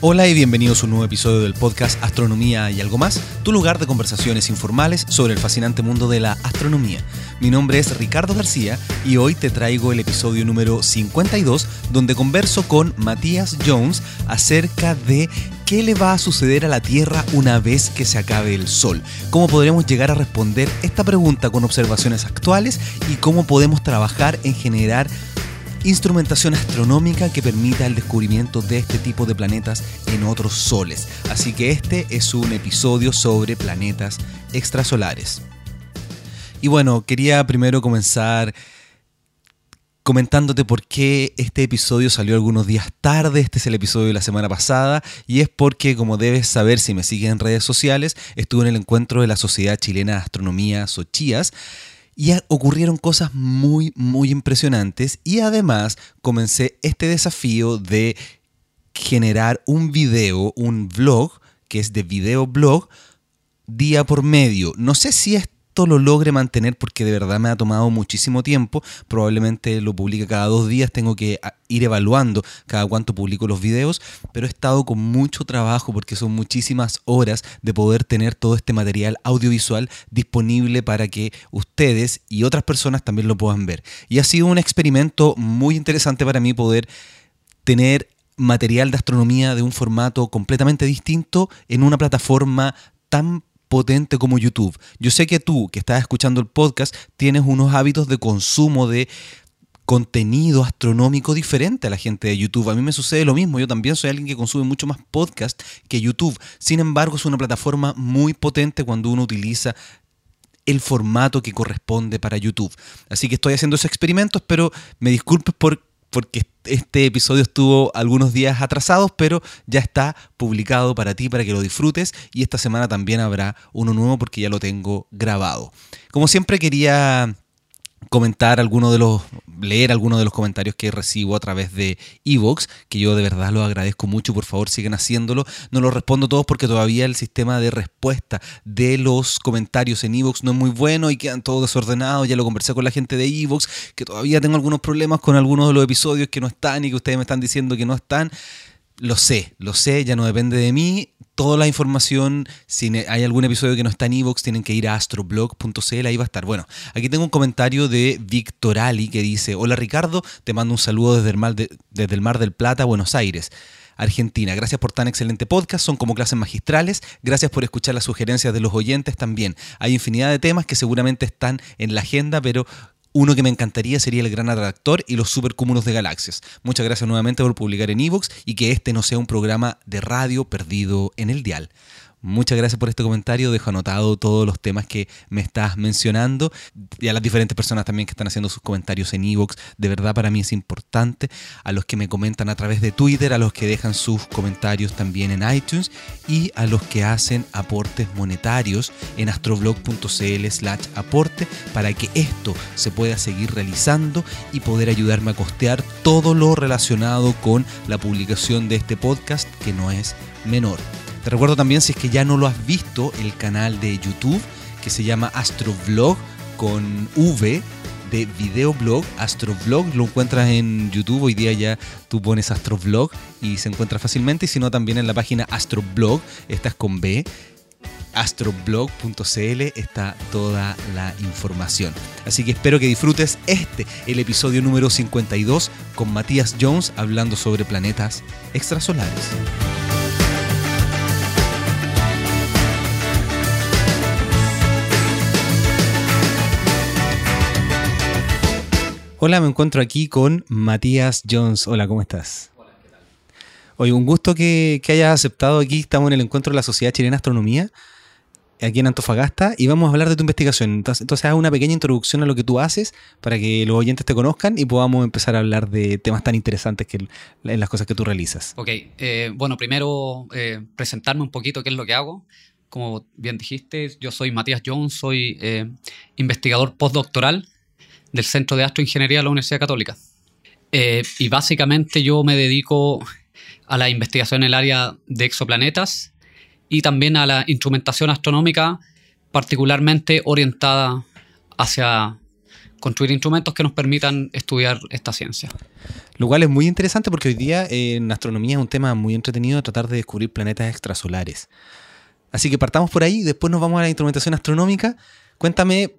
Hola y bienvenidos a un nuevo episodio del podcast Astronomía y algo más, tu lugar de conversaciones informales sobre el fascinante mundo de la astronomía. Mi nombre es Ricardo García y hoy te traigo el episodio número 52 donde converso con Matías Jones acerca de qué le va a suceder a la Tierra una vez que se acabe el Sol, cómo podremos llegar a responder esta pregunta con observaciones actuales y cómo podemos trabajar en generar instrumentación astronómica que permita el descubrimiento de este tipo de planetas en otros soles. Así que este es un episodio sobre planetas extrasolares. Y bueno, quería primero comenzar comentándote por qué este episodio salió algunos días tarde, este es el episodio de la semana pasada, y es porque, como debes saber si me sigues en redes sociales, estuve en el encuentro de la Sociedad Chilena de Astronomía, SOCHIAS, y ocurrieron cosas muy, muy impresionantes y además comencé este desafío de generar un video, un vlog, que es de video blog, día por medio. No sé si es lo logre mantener porque de verdad me ha tomado muchísimo tiempo. Probablemente lo publique cada dos días, tengo que ah, ir evaluando cada cuánto publico los videos, pero he estado con mucho trabajo porque son muchísimas horas de poder tener todo este material audiovisual disponible para que ustedes y otras personas también lo puedan ver. Y ha sido un experimento muy interesante para mí poder tener material de astronomía de un formato completamente distinto en una plataforma tan potente como YouTube. Yo sé que tú, que estás escuchando el podcast, tienes unos hábitos de consumo de contenido astronómico diferente a la gente de YouTube. A mí me sucede lo mismo, yo también soy alguien que consume mucho más podcast que YouTube. Sin embargo, es una plataforma muy potente cuando uno utiliza el formato que corresponde para YouTube. Así que estoy haciendo esos experimentos, pero me disculpes por porque este episodio estuvo algunos días atrasados, pero ya está publicado para ti, para que lo disfrutes. Y esta semana también habrá uno nuevo porque ya lo tengo grabado. Como siempre quería comentar alguno de los, leer algunos de los comentarios que recibo a través de Evox, que yo de verdad lo agradezco mucho, por favor sigan haciéndolo. No los respondo todos porque todavía el sistema de respuesta de los comentarios en Evox no es muy bueno y quedan todos desordenados. Ya lo conversé con la gente de Evox, que todavía tengo algunos problemas con algunos de los episodios que no están y que ustedes me están diciendo que no están. Lo sé, lo sé, ya no depende de mí. Toda la información, si hay algún episodio que no está en Evox, tienen que ir a astroblog.cl, ahí va a estar. Bueno, aquí tengo un comentario de Víctor Ali que dice, hola Ricardo, te mando un saludo desde el Mar, desde el Mar del Plata, Buenos Aires. Argentina. Gracias por tan excelente podcast, son como clases magistrales. Gracias por escuchar las sugerencias de los oyentes también. Hay infinidad de temas que seguramente están en la agenda, pero uno que me encantaría sería el gran atractor y los supercúmulos de galaxias. Muchas gracias nuevamente por publicar en Evox y que este no sea un programa de radio perdido en el dial. Muchas gracias por este comentario. Dejo anotado todos los temas que me estás mencionando y a las diferentes personas también que están haciendo sus comentarios en Evox. De verdad para mí es importante. A los que me comentan a través de Twitter, a los que dejan sus comentarios también en iTunes y a los que hacen aportes monetarios en astroblog.cl slash aporte para que esto se pueda seguir realizando y poder ayudarme a costear todo lo relacionado con la publicación de este podcast que no es menor. Te recuerdo también, si es que ya no lo has visto, el canal de YouTube que se llama Astrovlog con V de videoblog, Astrovlog, lo encuentras en YouTube, hoy día ya tú pones Astrovlog y se encuentra fácilmente, y si no también en la página Astroblog, estás con B, astroblog.cl está toda la información. Así que espero que disfrutes este, el episodio número 52, con Matías Jones hablando sobre planetas extrasolares. Hola, me encuentro aquí con Matías Jones. Hola, ¿cómo estás? Hola, ¿qué tal? Oye, un gusto que, hayas aceptado aquí. Estamos en el encuentro de la Sociedad Chilena de Astronomía, aquí en Antofagasta, y vamos a hablar de tu investigación. Entonces, entonces haz una pequeña introducción a lo que tú haces para que los oyentes te conozcan y podamos empezar a hablar de temas tan interesantes que en las cosas que tú realizas. Ok, eh, bueno, primero eh, presentarme un poquito qué es lo que hago. Como bien dijiste, yo soy Matías Jones, soy eh, investigador postdoctoral del Centro de Astroingeniería de la Universidad Católica. Eh, y básicamente yo me dedico a la investigación en el área de exoplanetas y también a la instrumentación astronómica, particularmente orientada hacia construir instrumentos que nos permitan estudiar esta ciencia. Lo cual es muy interesante porque hoy día en astronomía es un tema muy entretenido tratar de descubrir planetas extrasolares. Así que partamos por ahí, después nos vamos a la instrumentación astronómica. Cuéntame,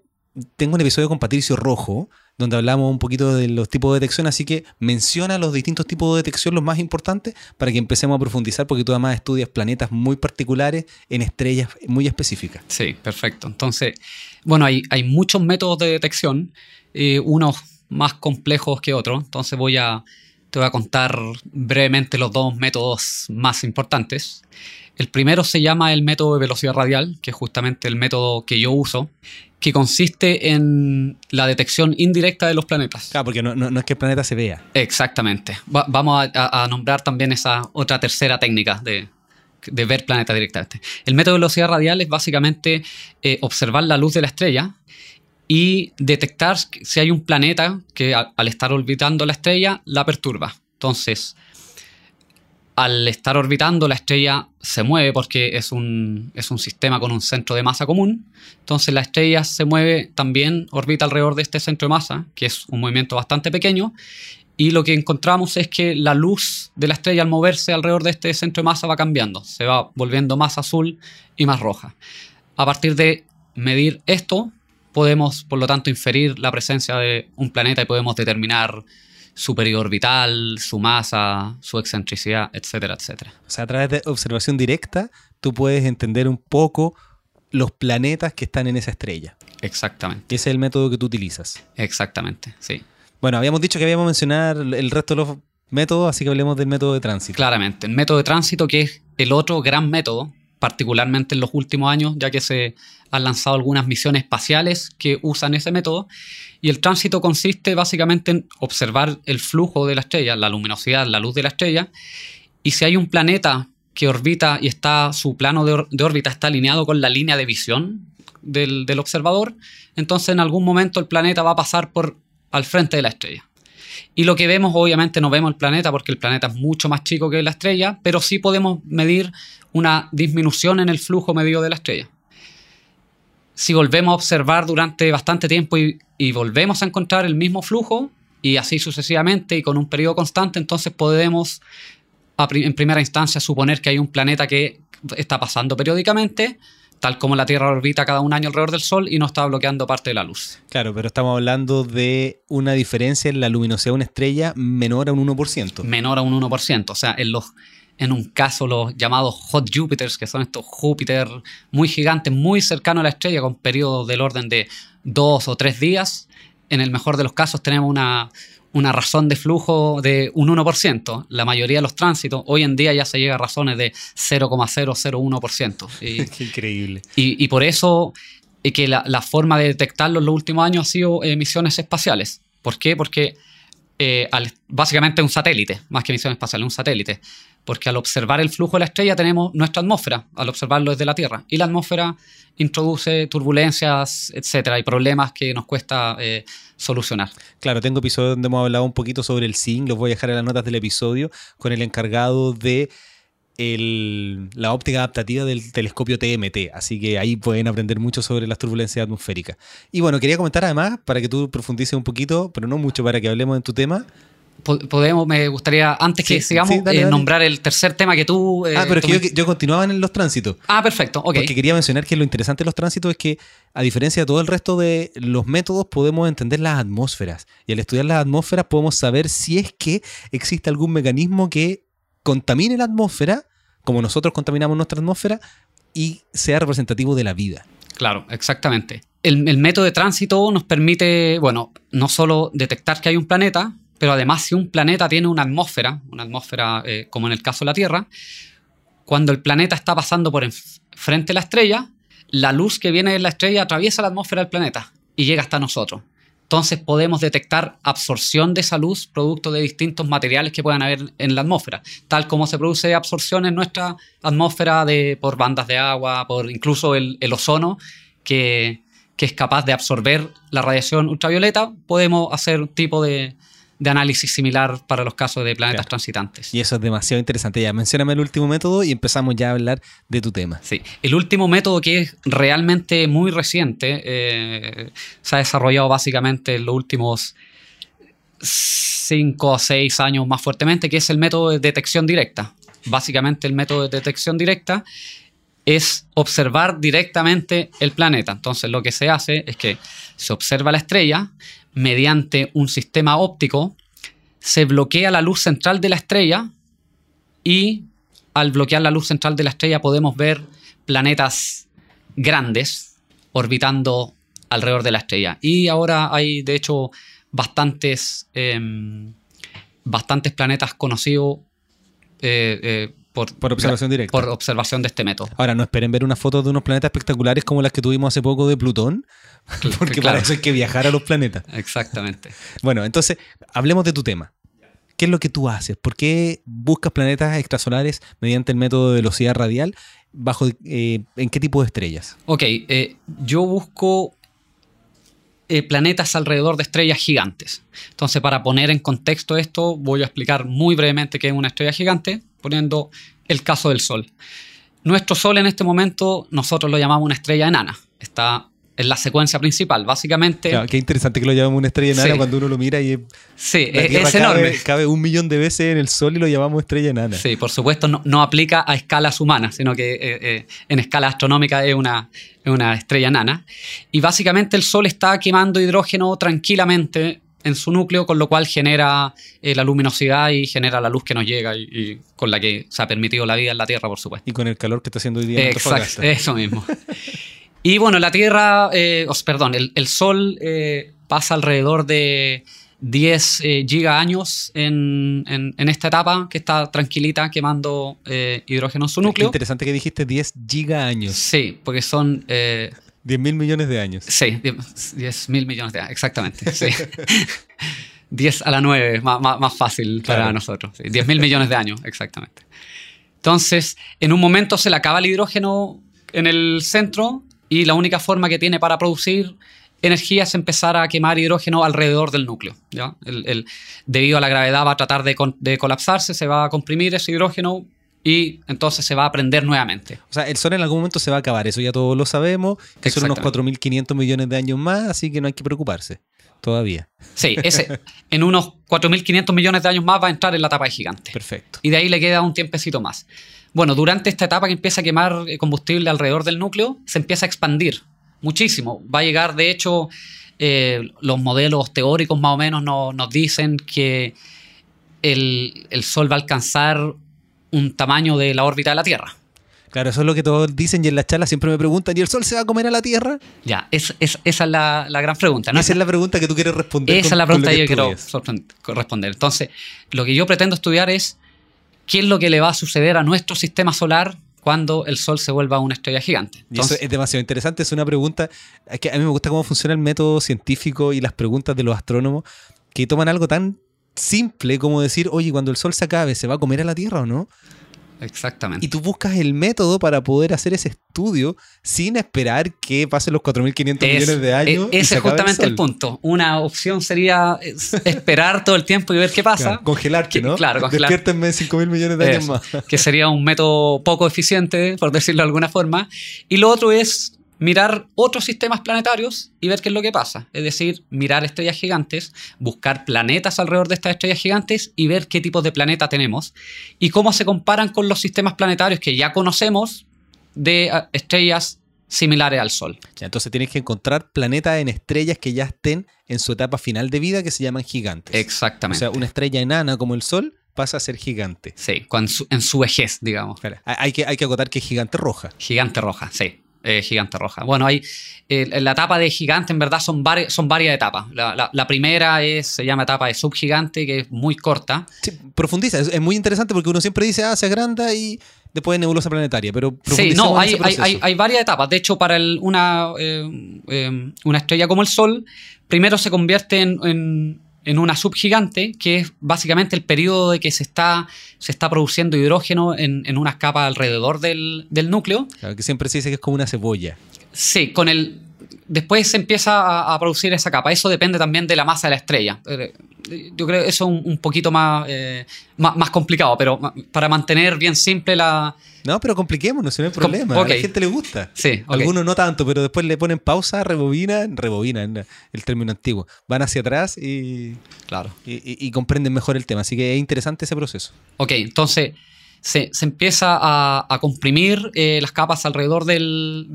tengo un episodio con Patricio Rojo, donde hablamos un poquito de los tipos de detección, así que menciona los distintos tipos de detección, los más importantes, para que empecemos a profundizar, porque tú además estudias planetas muy particulares en estrellas muy específicas. Sí, perfecto. Entonces, bueno, hay, muchos métodos de detección, eh, unos más complejos que otros, entonces voy a, te voy a contar brevemente los dos métodos más importantes. El primero se llama el método de velocidad radial, que es justamente el método que yo uso, que consiste en la detección indirecta de los planetas. Claro, porque no, es que el planeta se vea. Exactamente. vamos a, nombrar también esa otra tercera técnica de, ver planetas directamente. El método de velocidad radial es básicamente eh, observar la luz de la estrella y detectar si hay un planeta que al estar orbitando la estrella la perturba. Entonces, al estar orbitando, la estrella se mueve porque es un, es un sistema con un centro de masa común. Entonces la estrella se mueve también, orbita alrededor de este centro de masa, que es un movimiento bastante pequeño. Y lo que encontramos es que la luz de la estrella al moverse alrededor de este centro de masa va cambiando, se va volviendo más azul y más roja. A partir de medir esto, podemos, por lo tanto, inferir la presencia de un planeta y podemos determinar su periodo orbital, su masa, su excentricidad, etcétera, etcétera. O sea, a través de observación directa, tú puedes entender un poco los planetas que están en esa estrella. Exactamente. Ese es el método que tú utilizas. Exactamente, sí. Bueno, habíamos dicho que habíamos mencionar el resto de los métodos, así que hablemos del método de tránsito. Claramente, el método de tránsito que es el otro gran método, particularmente en los últimos años, ya que se han lanzado algunas misiones espaciales que usan ese método. Y el tránsito consiste básicamente en observar el flujo de la estrella, la luminosidad, la luz de la estrella. Y si hay un planeta que orbita y está su plano de, órbita está alineado con la línea de visión del, observador, entonces en algún momento el planeta va a pasar por al frente de la estrella. Y lo que vemos, obviamente no vemos el planeta porque el planeta es mucho más chico que la estrella, pero sí podemos medir una disminución en el flujo medio de la estrella. Si volvemos a observar durante bastante tiempo y, volvemos a encontrar el mismo flujo y así sucesivamente y con un periodo constante, entonces podemos en primera instancia suponer que hay un planeta que está pasando periódicamente, tal como la Tierra orbita cada un año alrededor del Sol y no está bloqueando parte de la luz. Claro, pero estamos hablando de una diferencia en la luminosidad de una estrella menor a un 1%. Menor a un 1%, o sea, en los en un caso los llamados hot Jupiters, que son estos Júpiter muy gigantes, muy cercanos a la estrella, con periodos del orden de dos o tres días. En el mejor de los casos tenemos una, razón de flujo de un 1%. La mayoría de los tránsitos, hoy en día ya se llega a razones de 0,001%. Qué increíble. Y, por eso y que la, forma de detectarlo en los últimos años ha sido emisiones espaciales. ¿Por qué? Porque eh, básicamente es un satélite, más que emisiones espaciales, un satélite porque al observar el flujo de la estrella tenemos nuestra atmósfera, al observarlo desde la Tierra, y la atmósfera introduce turbulencias, etcétera, y problemas que nos cuesta eh, solucionar. Claro, tengo episodios donde hemos hablado un poquito sobre el zinc, los voy a dejar en las notas del episodio, con el encargado de la óptica adaptativa del telescopio TMT, así que ahí pueden aprender mucho sobre las turbulencias atmosféricas. Y bueno, quería comentar además, para que tú profundices un poquito, pero no mucho para que hablemos en tu tema, podemos, me gustaría, antes que sigamos, eh, nombrar el tercer tema que tú... Eh, ah, pero es que yo, continuaba en los tránsitos. Ah, perfecto, ok. Porque quería mencionar que lo interesante de los tránsitos es que, a diferencia de todo el resto de los métodos, podemos entender las atmósferas. Y al estudiar las atmósferas podemos saber si es que existe algún mecanismo que contamine la atmósfera, como nosotros contaminamos nuestra atmósfera, y sea representativo de la vida. Claro, exactamente. El, el método de tránsito nos permite, bueno, no solo detectar que hay un planeta, pero además si un planeta tiene una atmósfera, una atmósfera eh, como en el caso de la Tierra, cuando el planeta está pasando por frente a la estrella, la luz que viene de la estrella atraviesa la atmósfera del planeta y llega hasta nosotros. Entonces podemos detectar absorción de esa luz producto de distintos materiales que puedan haber en la atmósfera, tal como se produce absorción en nuestra atmósfera de, por bandas de agua, por incluso el, ozono, que, que, es capaz de absorber la radiación ultravioleta, podemos hacer un tipo de, de análisis similar para los casos de planetas Claro. transitantes. Y eso es demasiado interesante. Ya, mencióname el último método y empezamos ya a hablar de tu tema. Sí. El último método que es realmente muy reciente, eh, se ha desarrollado básicamente en los últimos 5 o 6 años más fuertemente, que es el método de detección directa. Básicamente el método de detección directa es observar directamente el planeta. Entonces lo que se hace es que se observa la estrella mediante un sistema óptico, se bloquea la luz central de la estrella y al bloquear la luz central de la estrella podemos ver planetas grandes orbitando alrededor de la estrella. Y ahora hay, de hecho, bastantes, em, bastantes planetas conocidos eh, eh, por, Por observación directa. por observación de este método. Ahora, no esperen ver unas fotos de unos planetas espectaculares como las que tuvimos hace poco de Plutón, porque Claro. para eso hay que viajar a los planetas. Exactamente. Bueno, entonces, hablemos de tu tema. ¿Qué es lo que tú haces? ¿Por qué buscas planetas extrasolares mediante el método de velocidad radial? Bajo, eh, ¿En qué tipo de estrellas? Ok, eh, yo busco eh, planetas alrededor de estrellas gigantes. Entonces, para poner en contexto esto, voy a explicar muy brevemente qué es una estrella gigante, poniendo el caso del Sol. Nuestro Sol en este momento, nosotros lo llamamos una estrella enana. Está en la secuencia principal. Básicamente, Claro, qué interesante que lo llamamos una estrella enana Sí. cuando uno lo mira y es, sí, es, es cabe, enorme. cabe un millón de veces en el Sol y lo llamamos estrella enana. Sí, por supuesto, no, no aplica a escalas humanas, sino que eh, eh, en escala astronómica es una, es una estrella nana. Y básicamente el Sol está quemando hidrógeno tranquilamente en su núcleo, con lo cual genera eh, la luminosidad y genera la luz que nos llega y, y con la que se ha permitido la vida en la Tierra, por supuesto. Y con el calor que está haciendo hoy día en Exacto, eso mismo. Y bueno, la Tierra, eh, os- perdón, el, el Sol eh, pasa alrededor de 10 eh, giga-años en, en- en esta etapa que está tranquilita quemando hidrógeno en su Qué núcleo. interesante que dijiste 10 giga años. Sí, porque son... eh, 10 mil millones de años. sí, 10 mil millones de años, exactamente. Sí. 10 a la 9, más, más- fácil para nosotros. Sí, 10 mil millones de años, exactamente. Entonces, en un momento se le acaba el hidrógeno en el centro y la única forma que tiene para producir energía es empezar a quemar hidrógeno alrededor del núcleo. ¿ya? El- el- debido a la gravedad va a tratar de colapsarse, se va a comprimir ese hidrógeno y entonces se va a prender nuevamente. O sea, el Sol en algún momento se va a acabar, eso ya todos lo sabemos, que son unos Exactamente. 4.500 millones de años más, así que no hay que preocuparse todavía. Sí, ese, en unos 4.500 millones de años más va a entrar en la etapa de gigante. Perfecto. y de ahí le queda un tiempecito más. Bueno, durante esta etapa que empieza a quemar eh, combustible alrededor del núcleo, se empieza a expandir muchísimo. Va a llegar, de hecho, eh, los modelos teóricos más o menos no- nos dicen que el, el Sol va a alcanzar un tamaño de la órbita de la Tierra. Claro, eso es lo que todos dicen y en las charlas siempre me preguntan, ¿y el Sol se va a comer a la Tierra? Ya, es, es- esa es la, la gran pregunta. ¿no? Esa es la pregunta que tú quieres responder. Esa con- es la pregunta que yo quiero responder. Entonces, lo que yo pretendo estudiar es qué es lo que le va a suceder a nuestro sistema solar cuando el Sol se vuelva una estrella gigante. Y eso es demasiado interesante, es una pregunta, es que a mí me gusta cómo funciona el método científico y las preguntas de los astrónomos que toman algo tan simple como decir, oye, cuando el Sol se acabe, ¿se va a comer a la Tierra o no? exactamente. Y tú buscas el método para poder hacer ese estudio sin esperar que pasen los 4.500 Es- millones de años. e- y ese se es justamente el, punto. Una opción sería es, esperar todo el tiempo y ver qué pasa. Claro, congelarte, Que- ¿no? claro, congelar. Despiértenme en 5.000 millones de años más. que sería un método poco eficiente, por decirlo de alguna forma. Y lo otro es mirar otros sistemas planetarios y ver qué es lo que pasa. Es decir, mirar estrellas gigantes, buscar planetas alrededor de estas estrellas gigantes y ver qué tipos de planeta tenemos y cómo se comparan con los sistemas planetarios que ya conocemos de ah, estrellas similares al Sol. Ya, entonces tienes que encontrar planetas en estrellas que ya estén en su etapa final de vida que se llaman gigantes. O Exactamente. sea, una estrella enana como el Sol pasa a ser gigante. Sí, con su- en su vejez, digamos. Hay que, hay que acotar que es gigante roja. Gigante roja, sí. Eh, gigante roja. Bueno, hay eh, la etapa de gigante en verdad son, vari- son varias etapas. La, la- la primera es, se llama etapa de subgigante, que es muy corta. Sí, profundiza, es, es muy interesante porque uno siempre dice, ah, se agranda y después nebulosa planetaria, pero Sí, no, hay, hay, hay, hay varias etapas. De hecho, para el- una, eh, eh, una estrella como el Sol, primero se convierte en, en- en una subgigante, que es básicamente el periodo de que se está, se está produciendo hidrógeno en, en unas capas alrededor del, del núcleo. Claro, que siempre se dice que es como una cebolla. Sí, con el, después se empieza a, a producir esa capa. Eso depende también de la masa de la estrella. Eh, Yo creo que eso es un, un poquito más, eh, más, más complicado, pero para mantener bien simple la... No, pero compliquémonos, no hay problema. A ok. la gente le gusta. Sí. Algunos no tanto, pero después le ponen pausa, rebobinan, rebobinan, el término antiguo. Van hacia atrás y, Claro. y- y- y comprenden mejor el tema. Así que es interesante ese proceso. Ok, entonces se, empieza a, comprimir eh, las capas alrededor del,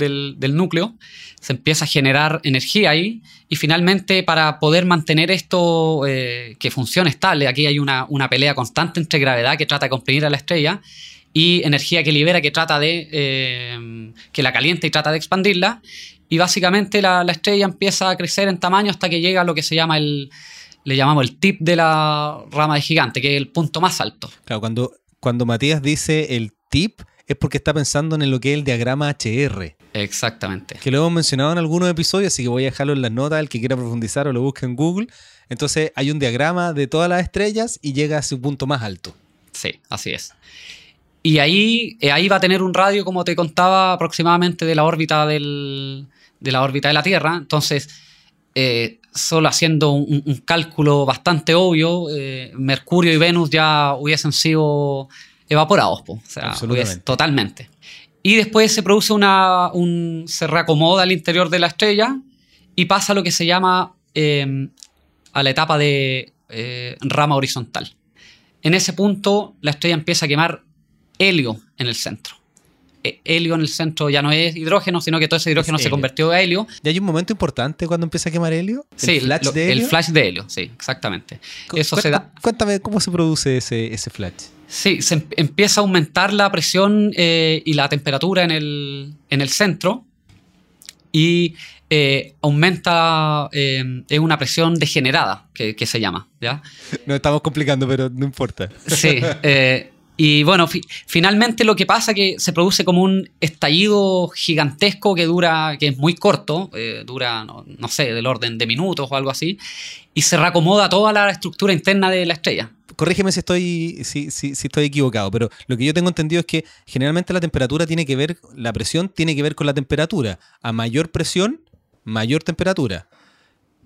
núcleo, se empieza a generar energía ahí y finalmente para poder mantener esto eh, que funcione estable, aquí hay una, una pelea constante entre gravedad que trata de comprimir a la estrella y energía que libera que trata de eh, que la calienta y trata de expandirla y básicamente la, la estrella empieza a crecer en tamaño hasta que llega a lo que se llama el le llamamos el tip de la rama de gigante, que es el punto más alto. Claro, cuando, cuando Matías dice el tip, es porque está pensando en lo que es el diagrama HR, Exactamente. que lo hemos mencionado en algunos episodios, así que voy a dejarlo en las notas, el que quiera profundizar o lo busque en Google. Entonces hay un diagrama de todas las estrellas y llega a su punto más alto. Sí, así es. Y ahí, eh, ahí va a tener un radio, como te contaba, aproximadamente de la órbita del- de la órbita de la Tierra. Entonces, eh, solo haciendo un, un cálculo bastante obvio, eh, Mercurio y Venus ya hubiesen sido evaporados, po. o sea, hubiese- totalmente. Y después se produce una, un, se reacomoda al interior de la estrella y pasa a lo que se llama eh, a la etapa de eh, rama horizontal. En ese punto, la estrella empieza a quemar helio en el centro. Eh, helio en el centro ya no es hidrógeno, sino que todo ese hidrógeno Es se convirtió a helio. ¿Y hay un momento importante cuando empieza a quemar helio? ¿El sí, flash lo- de helio? el flash de helio, sí, exactamente. Cu- Eso se da. cuenta- Cuéntame cómo se produce ese, ese flash. Sí, se em- empieza a aumentar la presión eh, y la temperatura en el, en el centro y eh, aumenta, eh, es una presión degenerada, que, que se llama, ¿ya? Nos estamos complicando, pero no importa. Sí, eh, y bueno, fi- finalmente lo que pasa es que se produce como un estallido gigantesco que dura, que es muy corto, eh, dura, no, no sé, del orden de minutos o algo así, y se reacomoda toda la estructura interna de la estrella. Corrígeme si estoy, si, si- si estoy equivocado, pero lo que yo tengo entendido es que generalmente la temperatura tiene que ver, la presión tiene que ver con la temperatura. A mayor presión, mayor temperatura.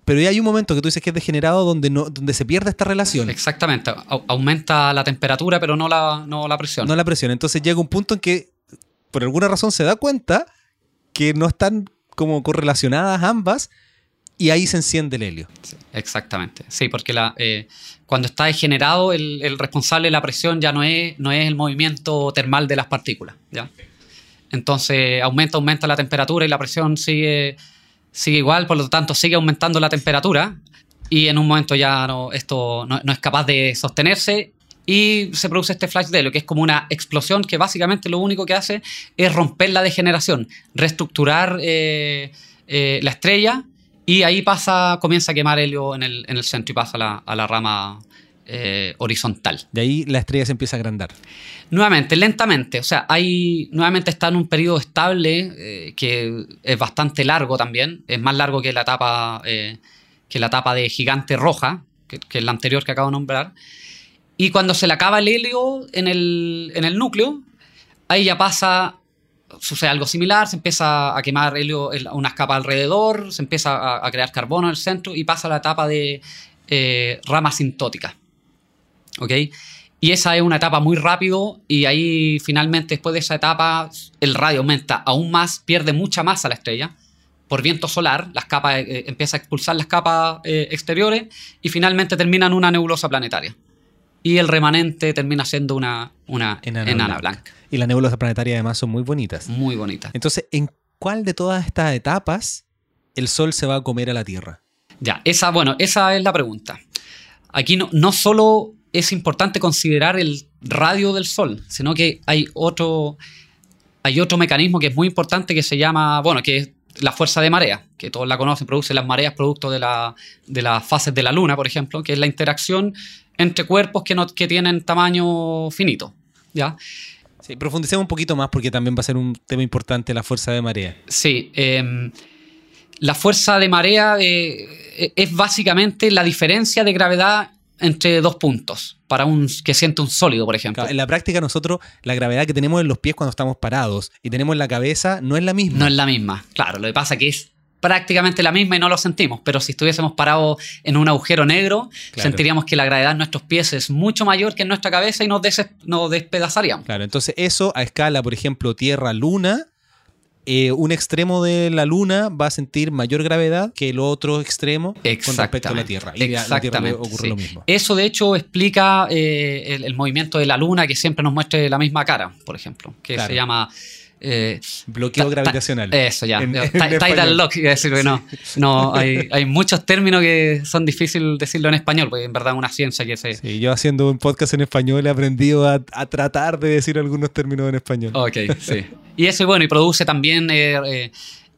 Pero ya hay un momento que tú dices que es degenerado donde, no, donde se pierde esta relación. Exactamente, au- aumenta la temperatura pero no la, no la presión. No la presión. Entonces llega un punto en que, por alguna razón, se da cuenta que no están como correlacionadas ambas y ahí se enciende el helio. Exactamente, sí, porque la, eh, cuando está degenerado, el, el responsable de la presión ya no es, no es el movimiento termal de las partículas. ¿ya? Entonces aumenta, aumenta la temperatura y la presión sigue, sigue igual, por lo tanto sigue aumentando la temperatura y en un momento ya no, esto no, es capaz de sostenerse y se produce este flash de helio, que es como una explosión que básicamente lo único que hace es romper la degeneración, reestructurar eh, eh, la estrella y ahí pasa, comienza a quemar helio en el, en el centro y pasa la, a la rama eh, horizontal. De ahí la estrella se empieza a agrandar. Nuevamente, lentamente, o sea, hay, nuevamente está en un periodo estable eh, que es bastante largo también, es más largo que la etapa, eh, que la etapa de gigante roja, que, que es la anterior que acabo de nombrar. Y cuando se le acaba el helio en el, en el núcleo, ahí ya pasa, sucede algo similar, se empieza a quemar helio en unas capas alrededor, se empieza a, a crear carbono en el centro y pasa a la etapa de rama asintótica. ¿Ok? Y esa es una etapa muy rápido y ahí finalmente después de esa etapa el radio aumenta aún más, pierde mucha masa la estrella por viento solar, las capas eh, empieza a expulsar las capas eh, exteriores y finalmente termina en una nebulosa planetaria. Y el remanente termina siendo una, una Enana enana, blanca. blanca. Y las nebulosas planetarias además son muy bonitas. Muy bonita. Entonces, ¿en cuál de todas estas etapas el Sol se va a comer a la Tierra? Ya, esa, bueno, esa es la pregunta. Aquí no, no solo es importante considerar el radio del Sol, sino que hay otro, hay otro mecanismo que es muy importante que se llama, bueno, que es la fuerza de marea, que todos la conocen, produce las mareas producto de, la, de las fases de la Luna, por ejemplo, que es la interacción entre cuerpos que, no, que tienen tamaño finito. ¿ya? Sí, profundicemos un poquito más porque también va a ser un tema importante la fuerza de marea. Sí, eh, la fuerza de marea eh, es básicamente la diferencia de gravedad entre dos puntos para un que siente un sólido, por ejemplo. Claro, En la práctica nosotros la gravedad que tenemos en los pies cuando estamos parados y tenemos en la cabeza no es la misma. No es la misma. Claro, lo que pasa que es prácticamente la misma y no lo sentimos, pero si estuviésemos parados en un agujero negro, Claro. sentiríamos que la gravedad en nuestros pies es mucho mayor que en nuestra cabeza y nos, des- nos despedazaríamos. Claro, entonces eso a escala, por ejemplo, Tierra-Luna, eh, un extremo de la Luna va a sentir mayor gravedad que el otro extremo con respecto a la. Tierra. Y a la Tierra le Exactamente, ocurre sí. lo mismo. Eso de hecho explica eh, el, el movimiento de la luna que siempre nos muestre la misma cara, por ejemplo, que Claro. se llama... eh, Bloqueo ta- ta- gravitacional. Eso ya. En- Ti- en Tidal lock, iba a decir, que no. No, hay, hay muchos términos que son difíciles decirlo en español, porque en verdad es una ciencia que se. Sí, yo haciendo un podcast en español he aprendido a, a tratar de decir algunos términos en español. Ok, sí. Y eso, bueno, y produce también, eh, eh,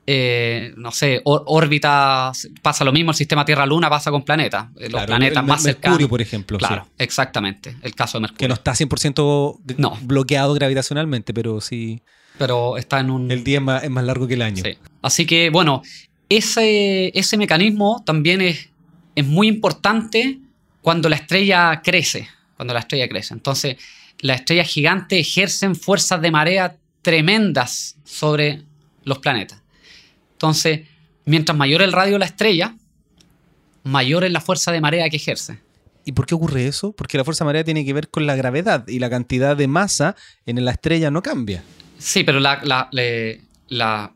eh, no sé, ór- órbitas. Pasa lo mismo, el sistema Tierra-Luna pasa con planetas. Los Claro, planetas el- más Mercurio, cercanos. por ejemplo. Claro, sí. exactamente. El caso de Mercurio. Que no está 100% g- No. bloqueado gravitacionalmente, pero sí, Pero está en un. el día es más, es más largo que el año. Sí. Así que, bueno, ese, ese mecanismo también es, es muy importante cuando la estrella crece. Cuando la estrella crece. Entonces, las estrellas gigantes ejercen fuerzas de marea tremendas sobre los planetas. Entonces, mientras mayor el radio de la estrella, mayor es la fuerza de marea que ejerce. ¿Y por qué ocurre eso? Porque la fuerza marea tiene que ver con la gravedad y la cantidad de masa en la estrella no cambia. Sí, pero la, la-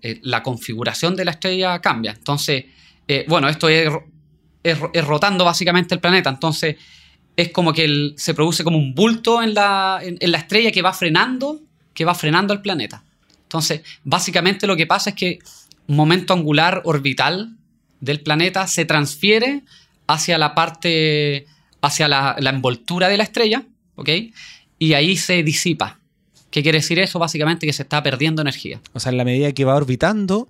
eh, la configuración de la estrella cambia. Entonces, eh, bueno, esto es, ro- es ro- es rotando básicamente el planeta. Entonces, es como que se produce como un bulto en la, en, la estrella que va frenando, que va frenando el planeta. Entonces, básicamente lo que pasa es que un momento angular orbital del planeta se transfiere hacia la parte, hacia la envoltura de la estrella, ¿ok? Y ahí se disipa. ¿Qué quiere decir eso? Básicamente que se está perdiendo energía. O sea, en la medida que va orbitando,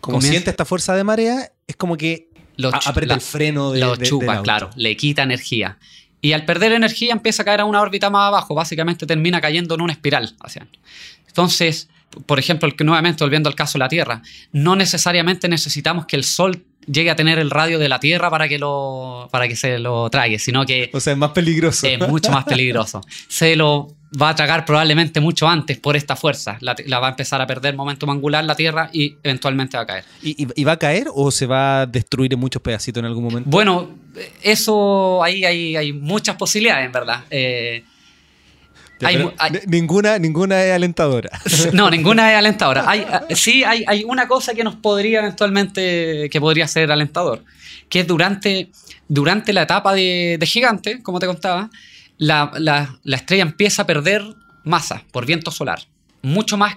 como Comienza- siente esta fuerza de marea, es como que Lo aprieta la- el freno de, lo de- del chupa, claro, le quita energía. Y al perder energía empieza a caer a una órbita más abajo, básicamente termina cayendo en una espiral hacia. Entonces, por ejemplo, nuevamente volviendo al caso de la Tierra, no necesariamente necesitamos que el Sol llegue a tener el radio de la Tierra para que, lo, para que se lo trague, sino que O sea, es más peligroso. es mucho más peligroso. Se lo va a tragar probablemente mucho antes por esta fuerza. La, la va a empezar a perder momentum angular la Tierra y eventualmente va a caer. ¿Y, y- y va a caer o se va a destruir en muchos pedacitos en algún momento? Bueno, eso ahí hay, hay muchas posibilidades, en verdad. Eh, Ya, hay hay- ninguna, ninguna es alentadora. no, ninguna es alentadora. Hay, sí, hay, hay una cosa que nos podría eventualmente, que podría ser alentador, que es durante, durante la etapa de, de gigante, como te contaba, la, la- la estrella empieza a perder masa por viento solar, mucho más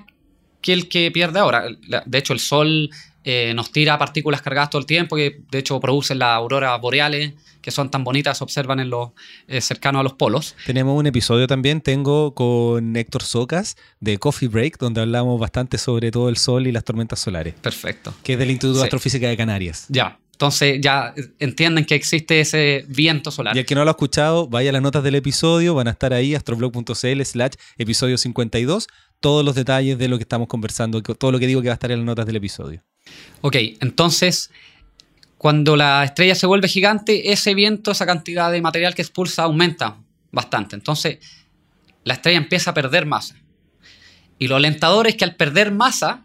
que el que pierde ahora. De hecho, el Sol eh, nos tira partículas cargadas todo el tiempo, que de hecho producen las auroras boreales, que son tan bonitas, se observan en los eh, cercanos a los polos. Tenemos un episodio también, tengo con Héctor Socas de Coffee Break, donde hablamos bastante sobre todo el sol y las tormentas solares, Perfecto. que es del Instituto de. Astrofísica de Canarias. Ya. Entonces ya entienden que existe ese viento solar. Y el que no lo ha escuchado, vaya a las notas del episodio, van a estar ahí, astroblog.cl slash episodio 52, todos los detalles de lo que estamos conversando, todo lo que digo que va a estar en las notas del episodio. Ok, entonces cuando la estrella se vuelve gigante, ese viento, esa cantidad de material que expulsa aumenta bastante. Entonces la estrella empieza a perder masa. Y lo alentador es que al perder masa,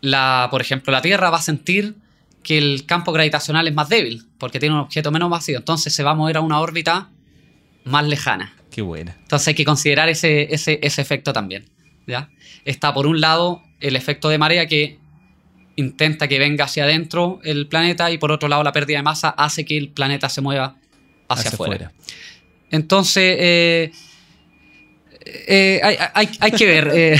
la, por ejemplo, la Tierra va a sentir que el campo gravitacional es más débil, porque tiene un objeto menos vacío. Entonces se va a mover a una órbita más lejana. Qué buena. Entonces hay que considerar ese, ese, ese efecto también. ¿ya? Está por un lado el efecto de marea que intenta que venga hacia adentro el planeta y por otro lado la pérdida de masa hace que el planeta se mueva hacia, afuera. Entonces eh, eh, hay, hay- hay que ver. eh,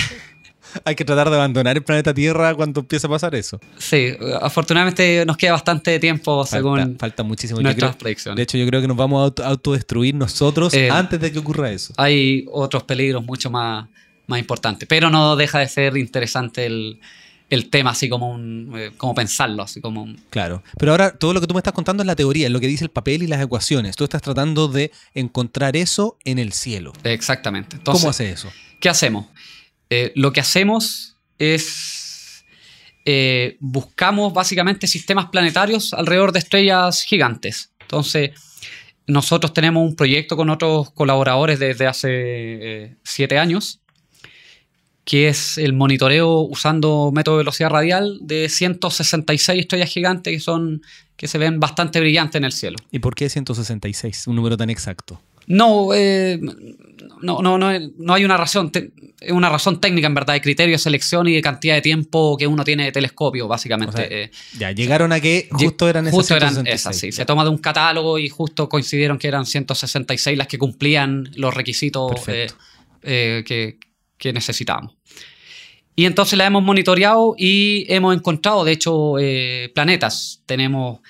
Hay que tratar de abandonar el planeta Tierra cuando empiece a pasar eso. sí, afortunadamente nos queda bastante tiempo Falta, según falta muchísimo. Nuestras creo- predicciones. de hecho, yo creo que nos vamos a auto- autodestruir nosotros Eh, antes de que ocurra eso. hay otros peligros mucho más, más importantes. Pero no deja de ser interesante el, el tema, así como un, eh, como pensarlo, así como un- Claro. Pero ahora todo lo que tú me estás contando es la teoría, es lo que dice el papel y las ecuaciones. Tú estás tratando de encontrar eso en el cielo. Exactamente. Entonces, ¿Cómo hace eso? ¿Qué hacemos? Eh, lo que hacemos es eh, buscamos básicamente sistemas planetarios alrededor de estrellas gigantes. Entonces, nosotros tenemos un proyecto con otros colaboradores desde hace eh, siete años que es el monitoreo usando método de velocidad radial de 166 estrellas gigantes que son que se ven bastante brillantes en el cielo. ¿Y por qué 166? Un número tan exacto. No, eh, no, no, no, no, hay una razón, una razón técnica en verdad, de criterio de selección y de cantidad de tiempo que uno tiene de telescopio, básicamente. Eh. ya, llegaron a que justo eran esas Justo eran esas, sí. Se toma de un catálogo y justo coincidieron que eran 166 las que cumplían los requisitos eh, que, que necesitábamos. Y entonces la hemos monitoreado y hemos encontrado, de hecho, planetas. Tenemos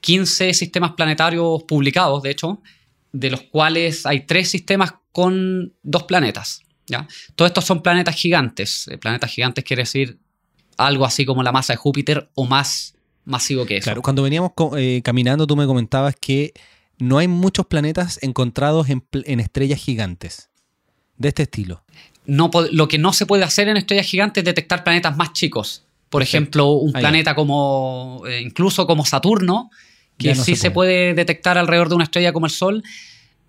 15 sistemas planetarios publicados, de hecho, de los cuales hay tres sistemas con dos planetas. ¿ya? Todos estos son planetas gigantes. Eh, planetas gigantes quiere decir algo así como la masa de Júpiter o más masivo que eso. Claro, cuando veníamos eh, caminando tú me comentabas que no hay muchos planetas encontrados en, estrellas gigantes de este estilo. No, lo que no se puede hacer en estrellas gigantes es detectar planetas más chicos. Por ejemplo, un planeta como, eh, incluso como Saturno, que sí se puede. detectar alrededor de una estrella como el Sol.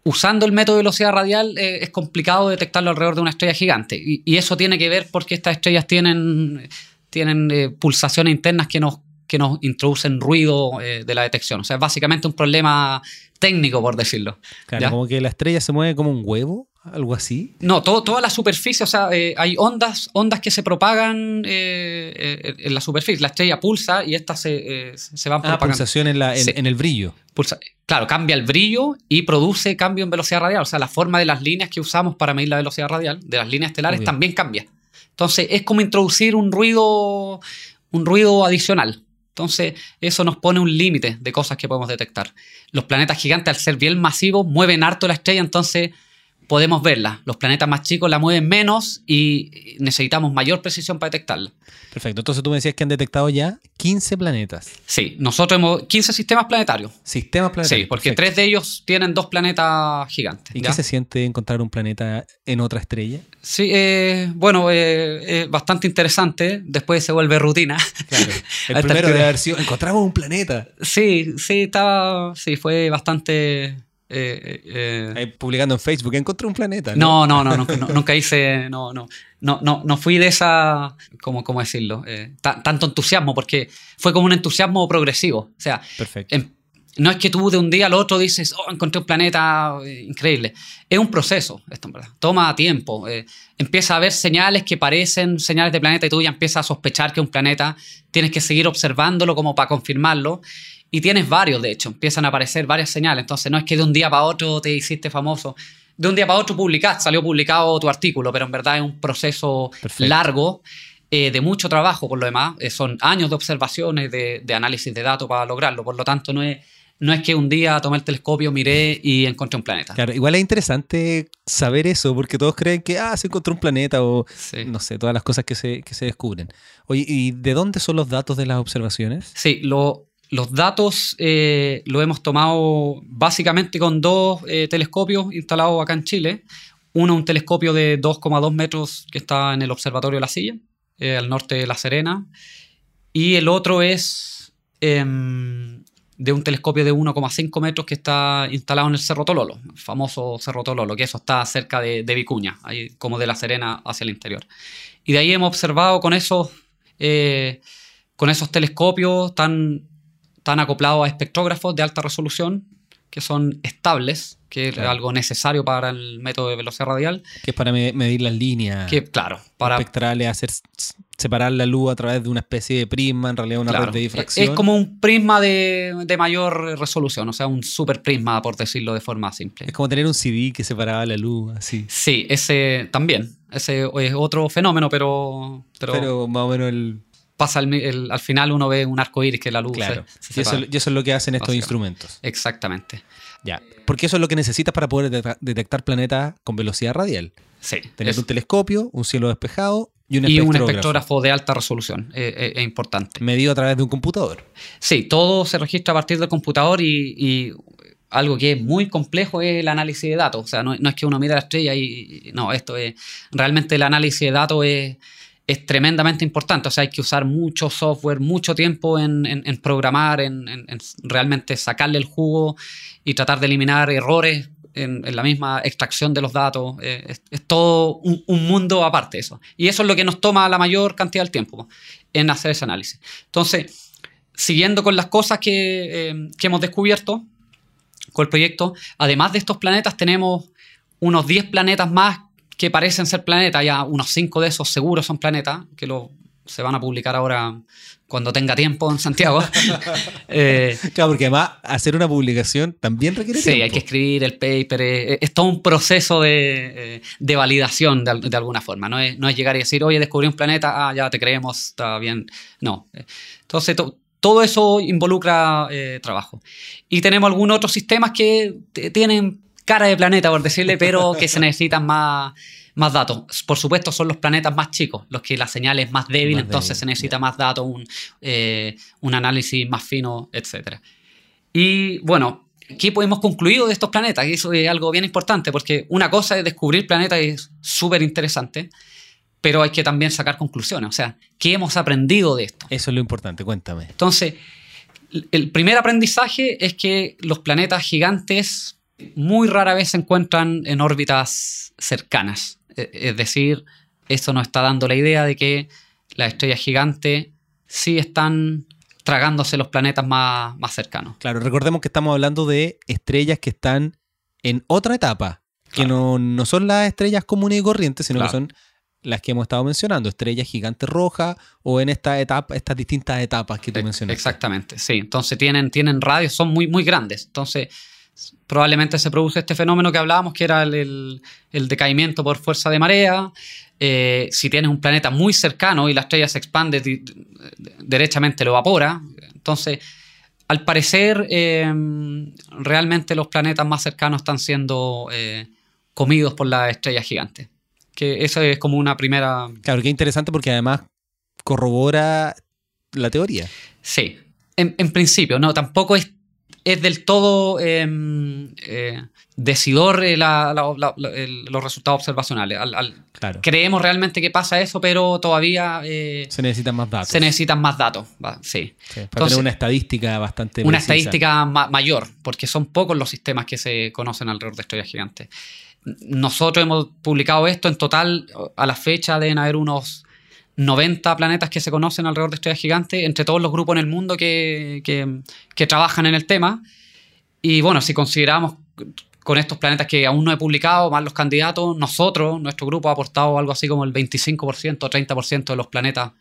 Usando el método de velocidad radial eh, es complicado detectarlo alrededor de una estrella gigante. Y, eso tiene que ver porque estas estrellas tienen, tienen eh, pulsaciones internas que nos, que nos introducen ruido eh, de la detección. O sea, es básicamente un problema técnico, por decirlo. Claro, como que la estrella se mueve como un huevo algo así. No, todo, toda la superficie, o sea, eh, hay ondas, ondas que se propagan eh, eh, en la superficie. La estrella pulsa y estas se, se van ah, pulsación en, la, en, el brillo. claro, cambia el brillo y produce cambio en velocidad radial. O sea, la forma de las líneas que usamos para medir la velocidad radial, de las líneas estelares, también cambia. Entonces, es como introducir un ruido, un ruido adicional. Entonces, eso nos pone un límite de cosas que podemos detectar. Los planetas gigantes, al ser bien masivos, mueven harto la estrella, entonces podemos verla. Los planetas más chicos la mueven menos y necesitamos mayor precisión para detectarla. Perfecto. Entonces tú me decías que han detectado ya 15 planetas. Sí, nosotros hemos 15 sistemas planetarios. Sistemas planetarios. Sí, porque tres de ellos tienen dos planetas gigantes. ¿Y qué se siente encontrar un planeta en otra estrella? Sí, eh, bueno, eh, es bastante interesante. Después se vuelve rutina. Claro. El primero de haber sido, encontramos un planeta. Sí, sí, estaba, sí, fue bastante eh, eh, Ahí publicando en Facebook, encontré un planeta. No, no, no, nunca hice, no, no, no, no, no fui de esa, ¿cómo, cómo decirlo? Eh, tanto entusiasmo, porque fue como un entusiasmo progresivo. O sea, Perfecto. Em, no es que tú de un día al otro dices, oh, encontré un planeta increíble. Es un proceso, esto en verdad. Toma tiempo. empieza a haber señales que parecen señales de planeta y tú ya empiezas a sospechar que es un planeta. Tienes que seguir observándolo como para confirmarlo. Y tienes varios, de hecho, empiezan a aparecer varias señales. Entonces no es que de un día para otro te hiciste famoso. De un día para otro publicaste, salió publicado tu artículo, pero en verdad es un proceso largo. Eh, de mucho trabajo por lo demás, eh, son años de observaciones, de, análisis de datos para lograrlo, por lo tanto no es, no es que un día tomé el telescopio, miré y encontré un planeta. Claro, igual es interesante saber eso, porque todos creen que, ah, se encontró un planeta o, no sé, todas las cosas que se, que se descubren. Oye, ¿y de dónde son los datos de las observaciones? Sí, lo, los datos eh, lo hemos tomado básicamente con dos eh, telescopios instalados acá en Chile. Uno, un telescopio de 2,2 metros que está en el Observatorio la Silla, eh, al norte de La Serena. Y el otro es em, de un telescopio de 1,5 metros que está instalado en el Cerro Tololo, el famoso Cerro Tololo, que eso está cerca de, de Vicuña, ahí como de La Serena hacia el interior. Y de ahí hemos observado con esos, con esos telescopios tan están acoplados a espectrógrafos de alta resolución que son estables, que es algo necesario para el método de velocidad radial. Que es para medir las líneas que, claro, para, espectrales, hacer separar la luz a través de una especie de prisma, en realidad una red de difracción. Es como un prisma de, mayor resolución, o sea, un super prisma, por decirlo de forma simple. Es como tener un CD que separaba la luz, así. Sí, ese también. Ese es otro fenómeno, pero... Pero, pero más o menos el pasa al final uno ve un arco iris que la luz claro. y, eso, es lo que hacen estos instrumentos. Exactamente. Ya. Porque eso es lo que necesitas para poder detectar planetas con velocidad radial. Sí. Tener un telescopio, un cielo despejado y un, y un espectrógrafo de alta resolución. Eh, eh, es importante. Medido a través de un computador. Sí, todo se registra a partir del computador y, algo que es muy complejo es el análisis de datos. O sea, no, es que uno mira la estrella y, no, esto es. Realmente el análisis de datos es es tremendamente importante. O sea, hay que usar mucho software, mucho tiempo en, programar, en, realmente sacarle el jugo y tratar de eliminar errores en, la misma extracción de los datos. Eh, es, todo un, mundo aparte eso. Y eso es lo que nos toma la mayor cantidad del tiempo en hacer ese análisis. Entonces, siguiendo con las cosas que, eh, que hemos descubierto con el proyecto, además de estos planetas, tenemos unos 10 planetas más que parecen ser planetas, ya unos 5 de esos seguros son planetas, que lo, se van a publicar ahora cuando tenga tiempo en Santiago. Eh, claro, porque además hacer una publicación también requiere tiempo. Sí, hay que escribir el paper, eh, es, todo un proceso de, eh, validación de, alguna forma, no es, no es, llegar y decir, oye, descubrí un planeta, ah, ya te creemos, está bien. No. Entonces, todo eso involucra trabajo. Y tenemos algunos otros sistemas que tienen cara de planeta, por decirle, pero que se necesitan más más datos. Por supuesto, son los planetas más chicos, los que la señal es más débil, entonces se necesita más datos, un, eh, un, análisis más fino, etc. Y bueno, ¿qué hemos concluido de estos planetas? Y eso es algo bien importante, porque una cosa es descubrir planetas y es súper interesante, pero hay que también sacar conclusiones. O sea, ¿qué hemos aprendido de esto? Eso es lo importante, cuéntame. Entonces, el primer aprendizaje es que los planetas gigantes muy rara vez se encuentran en órbitas cercanas. E, es decir, esto nos está dando la idea de que las estrellas gigantes sí están tragándose los planetas más, más cercanos. Claro, recordemos que estamos hablando de estrellas que están en otra etapa, que no, son las estrellas comunes y corrientes, sino que son las que hemos estado mencionando, estrellas gigantes rojas o en esta etapa, estas distintas etapas que tú mencionaste. Exactamente, sí. Entonces tienen, tienen radios, son muy, muy grandes. Entonces probablemente se produce este fenómeno que hablábamos, que era el, decaimiento por fuerza de marea. Eh, si tienes un planeta muy cercano y la estrella se expande, derechamente lo evapora. Entonces, al parecer, eh, realmente los planetas más cercanos están siendo eh, comidos por las estrellas gigantes. Que eso es como una primera... Claro, qué interesante porque además corrobora la teoría. Sí, en, en principio, no, tampoco es es del todo em, eh, decidor eh, los resultados observacionales. Creemos realmente que pasa eso, pero todavía... Eh, se necesitan más datos. Se necesitan más datos, sí. para tener una estadística bastante Una estadística mayor, porque son pocos los sistemas que se conocen alrededor de estrellas gigantes. Nosotros hemos publicado esto, en total, a la fecha deben haber unos 90 planetas que se conocen alrededor de estrellas gigantes, entre todos los grupos en el mundo que, trabajan en el tema. Y bueno, si consideramos con estos planetas que aún no he publicado, más los candidatos, nosotros, nuestro grupo ha aportado algo así como el 25% o 30% de los planetas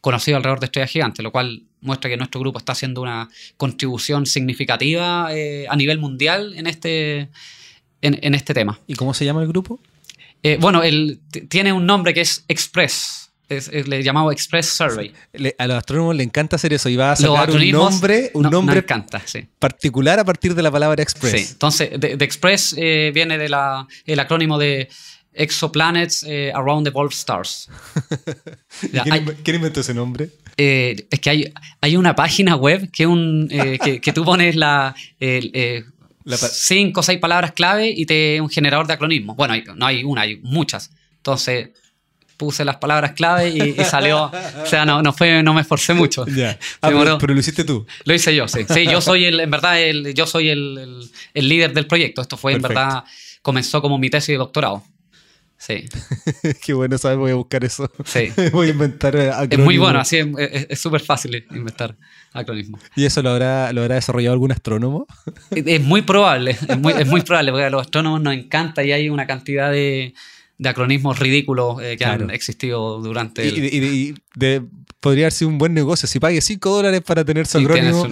conocidos alrededor de estrellas gigantes, lo cual muestra que nuestro grupo está haciendo una contribución significativa eh, a nivel mundial en este, en, este tema. ¿Y cómo se llama el grupo? Eh, bueno, el, tiene un nombre que es Express le llamamos Express Survey. a los astrónomos le encanta hacer eso y va a sacar un nombre, un nombre particular a partir de la palabra Express. Sí, entonces, de, Express eh, viene del acrónimo de Exoplanets eh, Around the Wolf Stars. ¿Quién, inventó ese nombre? Eh, es que hay, hay, una página web que, un, que, tú pones la, cinco o seis palabras clave y te un generador de acronismos. Bueno, no hay una, hay muchas. Entonces, puse las palabras clave y, salió. o sea, no, no, fue, no me esforcé mucho. Ah, pero, lo hiciste tú. Lo hice yo, sí. Sí, yo soy el, en verdad, el, yo soy el, el, líder del proyecto. Esto fue, en verdad, comenzó como mi tesis de doctorado. Sí. Qué bueno, ¿sabes? Voy a buscar eso. Sí. voy a inventar acrónimos. Es muy bueno, así es súper fácil inventar acrónimos. ¿Y eso lo habrá, lo habrá desarrollado algún astrónomo? Es muy probable, es muy, es muy probable, porque a los astrónomos nos encanta y hay una cantidad de, de acronismos ridículos eh, que han existido durante. Y, podría haber sido un buen negocio. Si pague 5 dólares para tener su acrónimo,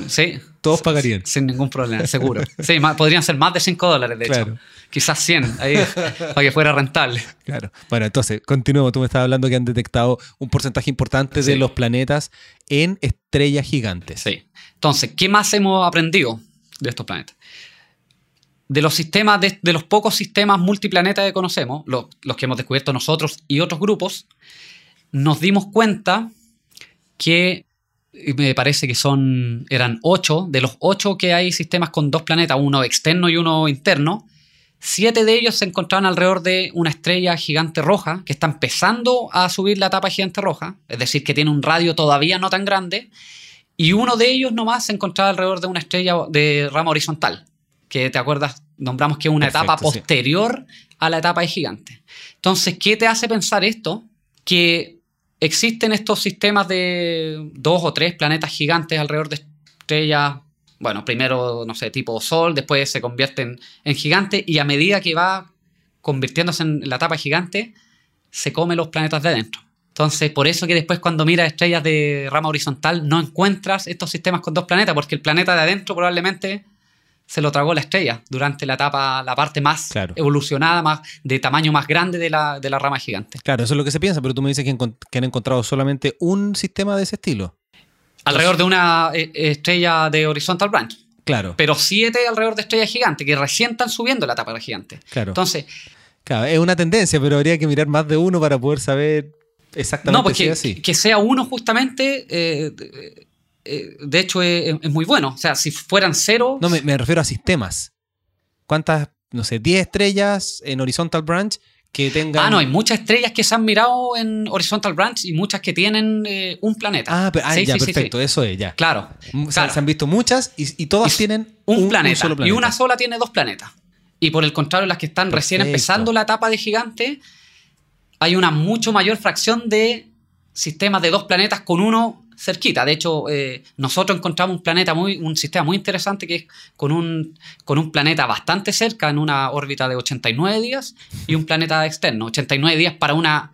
todos pagarían. Sin ningún problema, seguro. sí, podrían ser más de 5 dólares, de hecho. Quizás 100, ahí, para que fuera rentable. Claro. Bueno, entonces, continuemos. Tú me estabas hablando que han detectado un porcentaje importante de los planetas en estrellas gigantes. Sí. Entonces, ¿qué más hemos aprendido de estos planetas? De los sistemas, de, los pocos sistemas multiplaneta que conocemos, los, que hemos descubierto nosotros y otros grupos, nos dimos cuenta que me parece que son, eran ocho, de los ocho que hay sistemas con dos planetas, uno externo y uno interno, siete de ellos se encontraban alrededor de una estrella gigante roja que está empezando a subir la etapa gigante roja, es decir, que tiene un radio todavía no tan grande, y uno de ellos nomás se encontraba alrededor de una estrella de rama horizontal, que te acuerdas, nombramos que es una Perfecto, etapa sí. posterior a la etapa de gigante. Entonces, ¿qué te hace pensar esto? Que existen estos sistemas de dos o tres planetas gigantes alrededor de estrellas, bueno, primero, no sé, tipo Sol, después se convierten en gigantes y a medida que va convirtiéndose en la etapa gigante, se come los planetas de adentro. Entonces, por eso que después cuando miras estrellas de rama horizontal no encuentras estos sistemas con dos planetas, porque el planeta de adentro probablemente se lo tragó la estrella durante la etapa, la parte más Claro. evolucionada, más de tamaño más grande de la, de la rama gigante. Claro, eso es lo que se piensa, pero tú me dices que, han encontrado solamente un sistema de ese estilo. Alrededor de una eh, estrella de horizontal branch. Claro, Pero siete alrededor de estrellas gigantes, que recién están subiendo la etapa gigante. claro. Entonces, Claro, es una tendencia, pero habría que mirar más de uno para poder saber exactamente no, pues si que, es así. que sea uno justamente, eh, eh, de hecho, es, es muy bueno. O sea, si fueran cero, No, me, me refiero a sistemas. ¿Cuántas, no sé, 10 estrellas en Horizontal Branch que tengan... Ah, no, hay muchas estrellas que se han mirado en Horizontal Branch y muchas que tienen eh, un planeta. Ah, pero- ah, Sí, ya, sí, sí, sí. perfecto, eso es, ya. Claro. Mm, se- claro. Se han visto muchas y, y todas Y tienen un, planeta, solo Y una sola tiene dos planetas. Y por el contrario, las que están recién empezando la etapa de gigante, hay una mucho mayor fracción de sistemas de dos planetas con uno cerquita. De hecho, eh, nosotros encontramos un planeta muy, un sistema muy interesante que es con un, con un planeta bastante cerca en una órbita de 89 días y un planeta externo. 89 días para una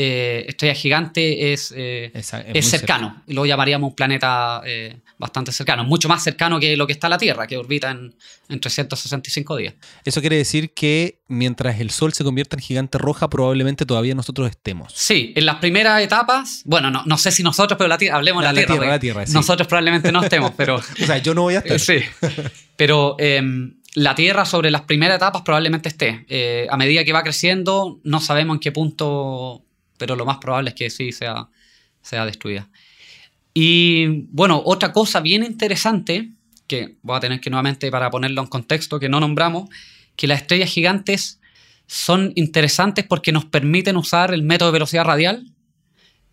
eh, estrella gigante es, eh, es, cercano. Lo llamaríamos un planeta eh, bastante cercano. Mucho más cercano que lo que está la Tierra, que orbita en, en 365 días. Eso quiere decir que mientras el Sol se convierta en gigante roja, probablemente todavía nosotros estemos. Sí, en las primeras etapas, bueno, no, no sé si nosotros, pero la tierra, hablemos de la la Tierra. Tierra, porque la Tierra, sí. Nosotros probablemente no estemos, pero O sea, yo no voy a estar. sí. Pero em, la Tierra sobre las primeras etapas probablemente esté. Eh, a medida que va creciendo, no sabemos en qué punto, pero lo más probable es que sí sea, sea destruida. Y bueno, otra cosa bien interesante, que voy a tener que nuevamente para ponerlo en contexto, que no nombramos, que las estrellas gigantes son interesantes porque nos permiten usar el método de velocidad radial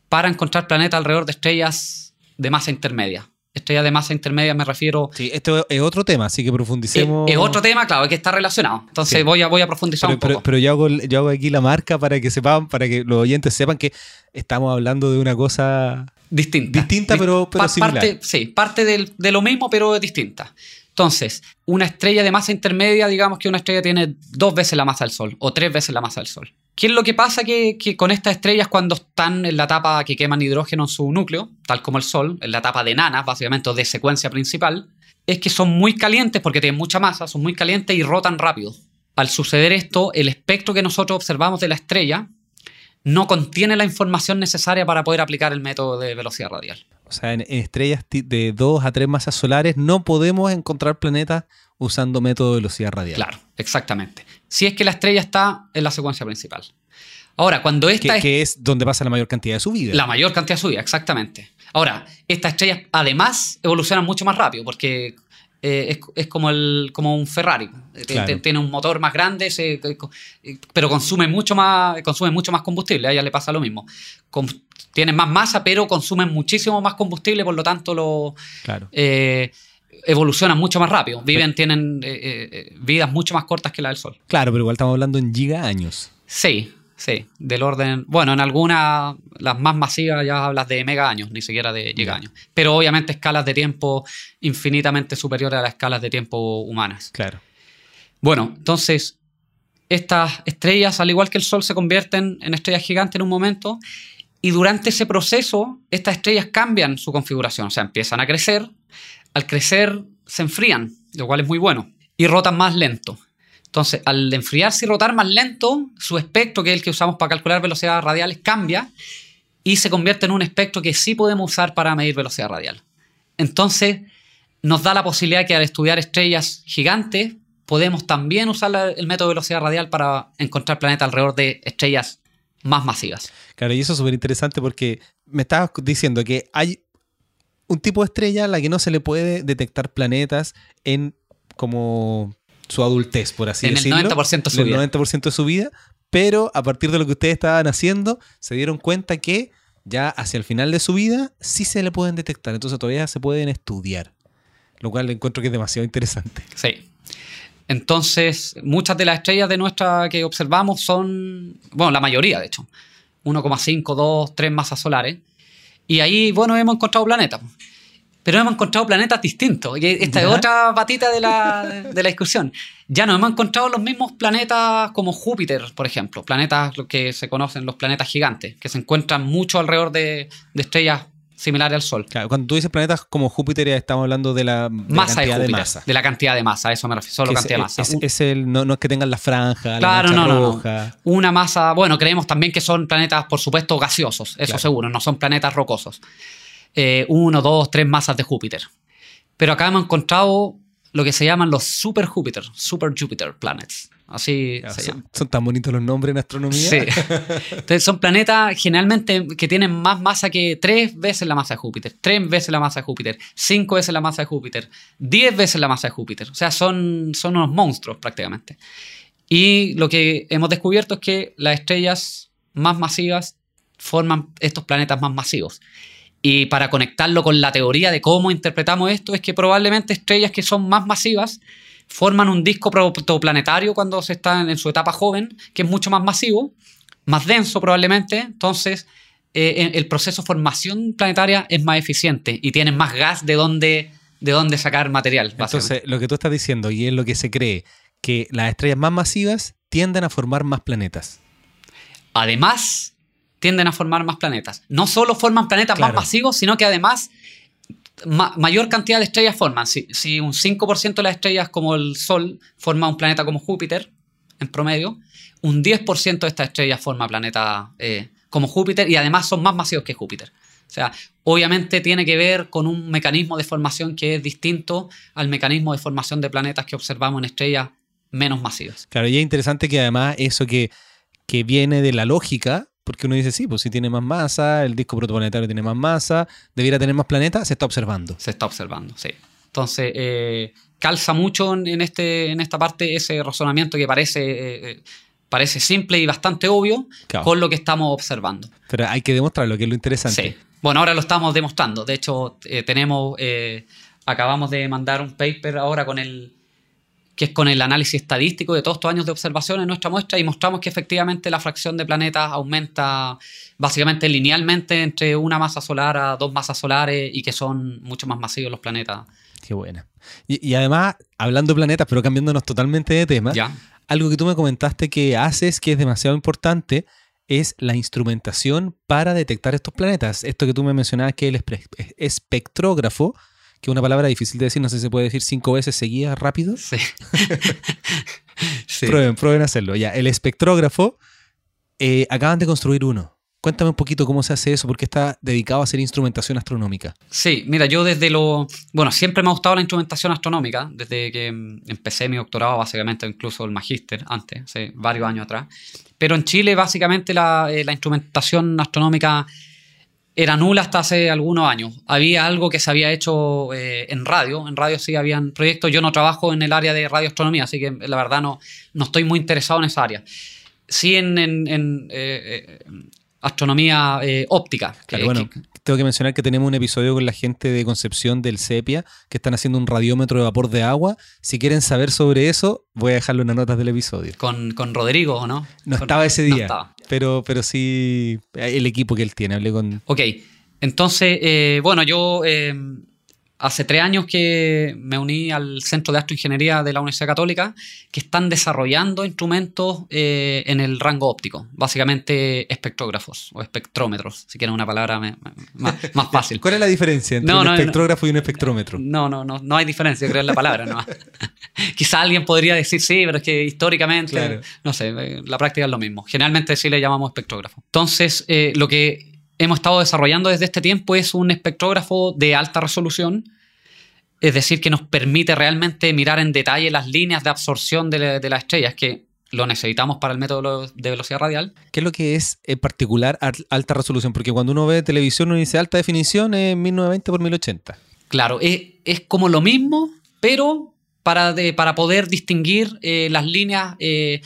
para encontrar planetas alrededor de estrellas de masa intermedia. Estrellas de masa intermedia me refiero Sí, esto es otro tema, así que profundicemos. es, es otro tema, claro, que está relacionado. Entonces Sí. voy, a, voy a profundizar Pero, un poco. pero- pero yo, hago, yo hago aquí la marca para que sepan, para que los oyentes sepan que estamos hablando de una cosa distinta. distinta, Di- pero- pero similar. Parte, sí, parte del- de lo mismo, pero distinta. Entonces, una estrella de masa intermedia, digamos que una estrella tiene dos veces la masa del Sol o tres veces la masa del Sol. ¿Qué es lo que pasa que, con estas estrellas cuando están en la etapa que queman hidrógeno en su núcleo, tal como el Sol, en la etapa de nanas, básicamente, o de secuencia principal, es que son muy calientes porque tienen mucha masa, son muy calientes y rotan rápido. Al suceder esto, el espectro que nosotros observamos de la estrella no contiene la información necesaria para poder aplicar el método de velocidad radial. O sea, en, estrellas de 2 a 3 masas solares no podemos encontrar planetas usando método de velocidad radial. Claro, exactamente. Si es que la estrella está en la secuencia principal. Ahora, cuando esta Que, es que es donde pasa la mayor cantidad de subida. la mayor cantidad de subida, exactamente. Ahora, estas estrellas además evolucionan mucho más rápido porque eh, es, es como, el, como un Ferrari. Claro. Tiene un motor más grande, se- eh, eh, pero consume mucho, más, consume mucho más combustible. A ella le pasa lo mismo. Con- tienen más masa, pero consumen muchísimo más combustible, por lo tanto lo, Claro. eh, evolucionan mucho más rápido. Viven, tienen eh, eh, eh, vidas mucho más cortas que la del Sol. Claro, pero igual estamos hablando en giga años. Sí, sí, del orden. Bueno, en algunas, las más masivas ya hablas de mega años, ni siquiera de giga años. Pero obviamente escalas de tiempo infinitamente superiores a las escalas de tiempo humanas. Claro. Bueno, entonces, estas estrellas, al igual que el Sol, se convierten en estrellas gigantes en un momento. Y durante ese proceso, estas estrellas cambian su configuración, o sea, empiezan a crecer. Al crecer, se enfrían, lo cual es muy bueno, y rotan más lento. Entonces, al enfriarse y rotar más lento, su espectro, que es el que usamos para calcular velocidades radiales, cambia y se convierte en un espectro que sí podemos usar para medir velocidad radial. Entonces, nos da la posibilidad que al estudiar estrellas gigantes, podemos también usar el método de velocidad radial para encontrar planetas alrededor de estrellas más masivas. Claro, y eso es súper interesante porque me estabas diciendo que hay un tipo de estrella a la que no se le puede detectar planetas en como su adultez, por así En el decirlo. 90% de su En el vida. 90% de su vida, pero a partir de lo que ustedes estaban haciendo, se dieron cuenta que ya hacia el final de su vida sí se le pueden detectar, entonces todavía se pueden estudiar, lo cual encuentro que es demasiado interesante. Sí. Entonces, muchas de las estrellas de nuestra que observamos son, bueno, la mayoría de hecho, 1,5, 2, 3 masas solares. Y ahí, bueno, hemos encontrado planetas. Pero hemos encontrado planetas distintos. Y esta es otra patita de la, de la discusión. Ya no hemos encontrado los mismos planetas como Júpiter, por ejemplo. Planetas que se conocen, los planetas gigantes, que se encuentran mucho alrededor de, de estrellas similares al Sol. Claro, cuando tú dices planetas como Júpiter, estamos hablando de la, de masa cantidad de, de Júpiter, masa. de la cantidad de masa, eso me refiero, solo cantidad de masa. es- Un- es el, no, no es que tengan la franja, Claro, la no, no, no. Una masa, bueno, creemos también que son planetas, por supuesto, gaseosos, eso Claro. seguro, no son planetas rocosos. Eh, uno, dos, tres masas de Júpiter. Pero acá hemos encontrado lo que se llaman los super Júpiter, super Jupiter planets. Así Claro, se llama. son, son tan bonitos los nombres en astronomía. Sí. Entonces son planetas generalmente que tienen más masa que tres veces la masa de Júpiter, tres veces la masa de Júpiter, cinco veces la masa de Júpiter, diez veces la masa de Júpiter. O sea, son, son unos monstruos prácticamente. Y lo que hemos descubierto es que las estrellas más masivas forman estos planetas más masivos. Y para conectarlo con la teoría de cómo interpretamos esto, es que probablemente estrellas que son más masivas forman un disco protoplanetario cuando se está en su etapa joven, que es mucho más masivo, más denso probablemente. Entonces, eh, el proceso de formación planetaria es más eficiente y tienen más gas de donde, de dónde sacar material. Entonces, lo que tú estás diciendo, y es lo que se cree, que las estrellas más masivas tienden a formar más planetas. Además, tienden a formar más planetas. No solo forman planetas Claro. más masivos, sino que además ma- mayor cantidad de estrellas forman. Si, si un 5% de las estrellas como el Sol forma un planeta como Júpiter, en promedio, un 10% de estas estrellas forma planeta eh, como Júpiter y además son más masivos que Júpiter. O sea, obviamente tiene que ver con un mecanismo de formación que es distinto al mecanismo de formación de planetas que observamos en estrellas menos masivas. Claro, y es interesante que además eso que, que viene de la lógica, porque uno dice, sí, pues si tiene más masa, el disco protoplanetario tiene más masa, debiera tener más planetas, se está observando. Se está observando, sí. Entonces, eh, calza mucho en, este, en esta parte ese razonamiento que parece, eh, eh, parece simple y bastante obvio Claro. con lo que estamos observando. Pero hay que demostrarlo, que es lo interesante. Sí. Bueno, ahora lo estamos demostrando. De hecho, eh, tenemos, eh, acabamos de mandar un paper ahora con el que es con el análisis estadístico de todos estos años de observación en nuestra muestra y mostramos que efectivamente la fracción de planetas aumenta básicamente linealmente entre una masa solar a dos masas solares y que son mucho más masivos los planetas. Qué buena. Y, y además, hablando de planetas, pero cambiándonos totalmente de tema, ¿Ya? algo que tú me comentaste que haces que es demasiado importante es la instrumentación para detectar estos planetas. Esto que tú me mencionabas que es el espectrógrafo, que es una palabra difícil de decir, no sé si se puede decir cinco veces seguidas rápido. Sí. Sí. Prueben, prueben hacerlo. Ya, el espectrógrafo, eh, acaban de construir uno. Cuéntame un poquito cómo se hace eso, porque está dedicado a hacer instrumentación astronómica. Sí, mira, yo desde lo... Bueno, siempre me ha gustado la instrumentación astronómica, desde que mm, empecé mi doctorado, básicamente, incluso el magíster antes, hace varios años atrás. Pero en Chile, básicamente, la, eh, la instrumentación astronómica era nula hasta hace algunos años. Había algo que se había hecho eh, en radio, en radio sí habían proyectos, yo no trabajo en el área de radioastronomía, así que la verdad no, no estoy muy interesado en esa área. Sí en, en- en, eh, eh, astronomía eh, óptica. Claro, bueno, que- tengo que mencionar que tenemos un episodio con la gente de Concepción del CEPIA que están haciendo un radiómetro de vapor de agua. Si quieren saber sobre eso, voy a dejarlo en las notas del episodio. con, con Rodrigo, ¿o no? No Con- estaba ese no día, estaba. Pero, pero sí el equipo que él tiene. Hablé con... Ok, entonces, eh, bueno, yo eh, hace tres años que me uní al Centro de Astroingeniería de la Universidad Católica, que están desarrollando instrumentos eh, en el rango óptico, básicamente espectrógrafos o espectrómetros, si quieren una palabra me- me- más, más fácil. ¿Cuál es la diferencia entre No, un no, no. espectrógrafo y un espectrómetro? No, no, no, no hay diferencia, creo en la palabra. No. Quizá alguien podría decir sí, pero es que históricamente, Claro. no sé, eh, la práctica es lo mismo. Generalmente sí le llamamos espectrógrafo. Entonces, eh, lo que hemos estado desarrollando desde este tiempo es un espectrógrafo de alta resolución, es decir, que nos permite realmente mirar en detalle las líneas de absorción de, la- de las estrellas, que lo necesitamos para el método de velocidad radial. ¿Qué es lo que es en particular al- alta resolución? Porque cuando uno ve televisión uno dice alta definición es 1920 por 1080. Claro, es, es como lo mismo, pero para, de- para poder distinguir eh, las líneas eh,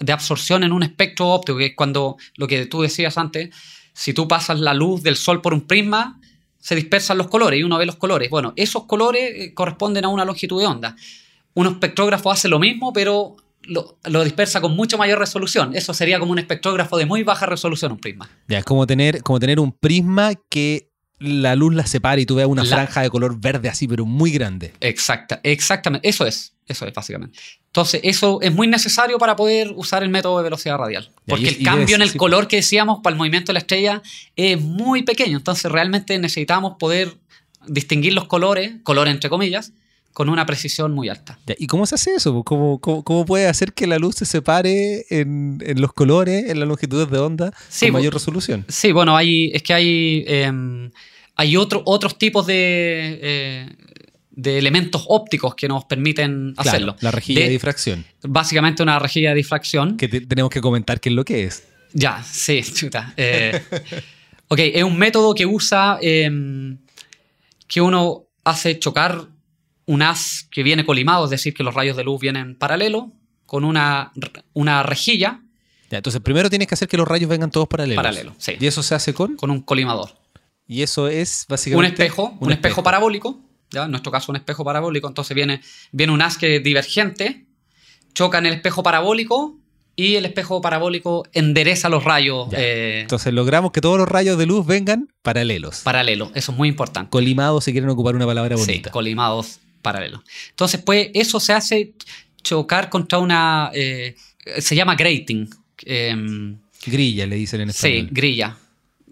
de absorción en un espectro óptico, que es cuando lo que tú decías antes, si tú pasas la luz del sol por un prisma, se dispersan los colores y uno ve los colores. Bueno, esos colores eh, corresponden a una longitud de onda. un espectrógrafo hace lo mismo, pero lo, lo dispersa con mucho mayor resolución. Eso sería como un espectrógrafo de muy baja resolución, un prisma. Ya, es como tener, como tener un prisma que la luz la separa y tú veas una La- franja de color verde así, pero muy grande. Exacta, exactamente. Eso es. Eso es, básicamente. Entonces, eso es muy necesario para poder usar el método de velocidad radial. Porque el cambio en el sí. color que decíamos para el movimiento de la estrella es muy pequeño. Entonces, realmente necesitamos poder distinguir los colores, colores entre comillas, con una precisión muy alta. ¿Y cómo se hace eso? ¿Cómo, cómo, cómo puede hacer que la luz se separe en, en los colores, en las longitudes de onda, Sí, con mayor resolución? Sí, bueno, hay, es que hay, em, hay otro- otros tipos de, eh, de elementos ópticos que nos permiten Claro, hacerlo. la rejilla de, De- difracción. Básicamente una rejilla de difracción. Que te- tenemos que comentar qué es lo que es. Ya, sí, chuta. Eh, ok, es un método que usa em, que uno hace chocar un haz que viene colimado, es decir, que los rayos de luz vienen paralelo, con una, una rejilla Ya, entonces, primero tienes que hacer que los rayos vengan todos paralelos. paralelo, sí, Y eso se hace con. con un colimador. Y eso es Un básicamente. espejo, un, espejo. parabólico, ¿ya? en nuestro caso un espejo parabólico, entonces viene, viene un haz que es divergente, choca en el espejo parabólico y el espejo parabólico endereza los rayos eh, Entonces logramos que todos los rayos de luz vengan paralelos. paralelo, eso es muy importante. Colimados, si quieren ocupar una palabra Sí, bonita. colimados paralelos. Entonces, pues, eso se hace chocar contra una. eh, se llama grating. em, Grilla, le dicen en sí, español. grilla.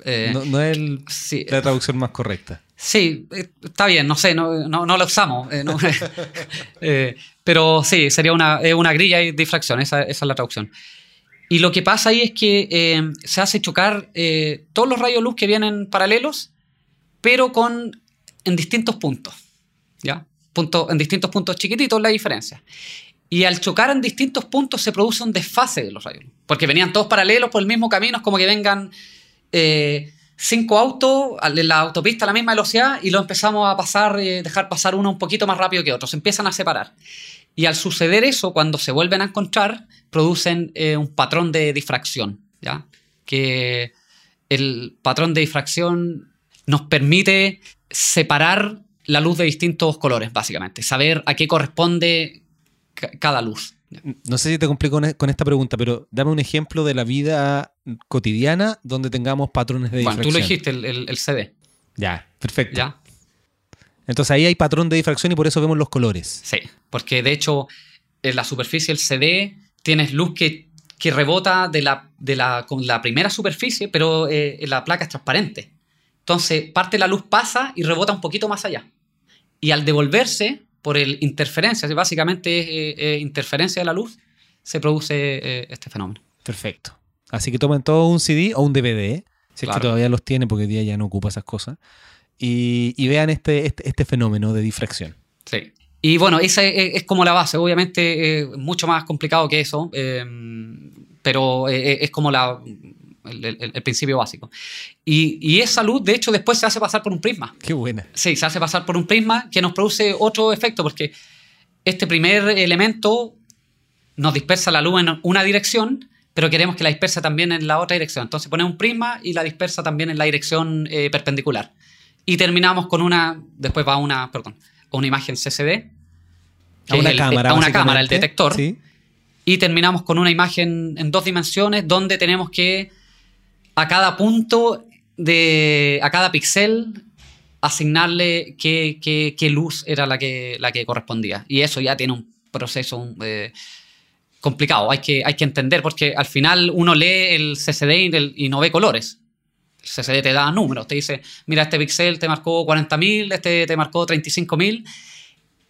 Eh, no, no es el- sí, la traducción más correcta. Sí, eh, está bien, no sé, no, no, no lo usamos. eh, no. Eh, pero sí, sería una, una grilla y difracción, esa, es la traducción. Y lo que pasa ahí es que eh, se hace chocar todos los rayos de luz que vienen paralelos, pero con en distintos puntos. ¿Ya? Punto, en distintos puntos chiquititos la diferencia. Y al chocar en distintos puntos se produce un desfase de los rayos. Porque venían todos paralelos por el mismo camino, es como que vengan cinco autos en la autopista a la misma velocidad y lo empezamos a pasar, eh, dejar pasar uno un poquito más rápido que otro. Se empiezan a separar. Y al suceder eso, cuando se vuelven a encontrar, producen eh, un patrón de difracción. ¿ya? Que el patrón de difracción nos permite separar la luz de distintos colores, básicamente. Saber a qué corresponde ca- cada luz. No sé si te complico con, e- con esta pregunta, pero dame un ejemplo de la vida cotidiana donde tengamos patrones de Bueno, tú difracción. lo dijiste, el, el- el CD. Ya, perfecto. ¿Ya? Entonces ahí hay patrón de difracción y por eso vemos los colores. Sí, porque de hecho en la superficie del CD tienes luz que, que rebota de la, de la, con la primera superficie, pero eh, la placa es transparente. Entonces parte de la luz pasa y rebota un poquito más allá. Y al devolverse por el interferencia, básicamente es eh, eh, interferencia de la luz, se produce eh, este fenómeno. Perfecto. Así que tomen todo un CD o un DVD, si es que todavía los tiene porque hoy día ya no ocupa esas cosas, y, y vean este, este, este fenómeno de difracción. Sí. Y bueno, esa es, como la base, obviamente eh, mucho más complicado que eso, eh, pero es como la, el, el- el principio básico. Y, y esa luz, de hecho, después se hace pasar por un prisma. Qué buena. Sí, se hace pasar por un prisma que nos produce otro efecto, porque este primer elemento nos dispersa la luz en una dirección, pero queremos que la disperse también en la otra dirección. Entonces ponemos un prisma y la dispersa también en la dirección eh, perpendicular. Y terminamos con una, después va una, perdón, una imagen CCD. A una el- cámara. A una cámara, el detector. Sí. Y terminamos con una imagen en dos dimensiones donde tenemos que a cada punto de. a cada píxel asignarle qué, qué- qué luz era la que, la que correspondía. Y eso ya tiene un proceso eh, complicado. Hay que, hay que entender, porque al final uno lee el CCD y, y no ve colores. El CCD te da números, te dice, mira, este píxel te marcó 40.000, este te marcó 35.000.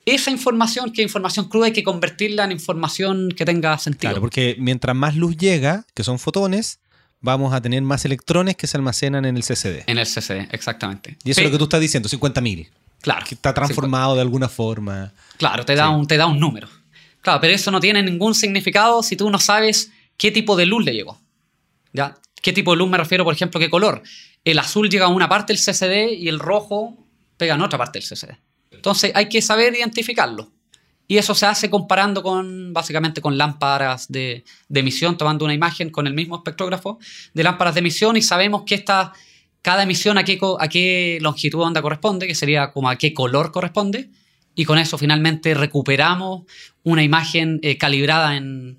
Esa información, que es información cruda, hay que convertirla en información que tenga sentido. Claro, porque mientras más luz llega, que son fotones, vamos a tener más electrones que se almacenan en el CCD. En el CCD, exactamente. Y eso es lo que tú estás diciendo, 50.000. Claro. Que está transformado de alguna forma. Claro, te da, Sí. un, te da un número. Claro, pero eso no tiene ningún significado si tú no sabes qué tipo de luz le llegó. ¿Ya? ¿Qué tipo de luz me refiero, por ejemplo, qué color? El azul llega a una parte del CCD y el rojo pega en otra parte del CCD. Entonces hay que saber identificarlo. Y eso se hace comparando con, básicamente, con lámparas de, de emisión, tomando una imagen con el mismo espectrógrafo de lámparas de emisión y sabemos que esta, cada emisión a qué, a qué longitud de onda corresponde, que sería como a qué color corresponde, y con eso finalmente recuperamos una imagen eh, calibrada en,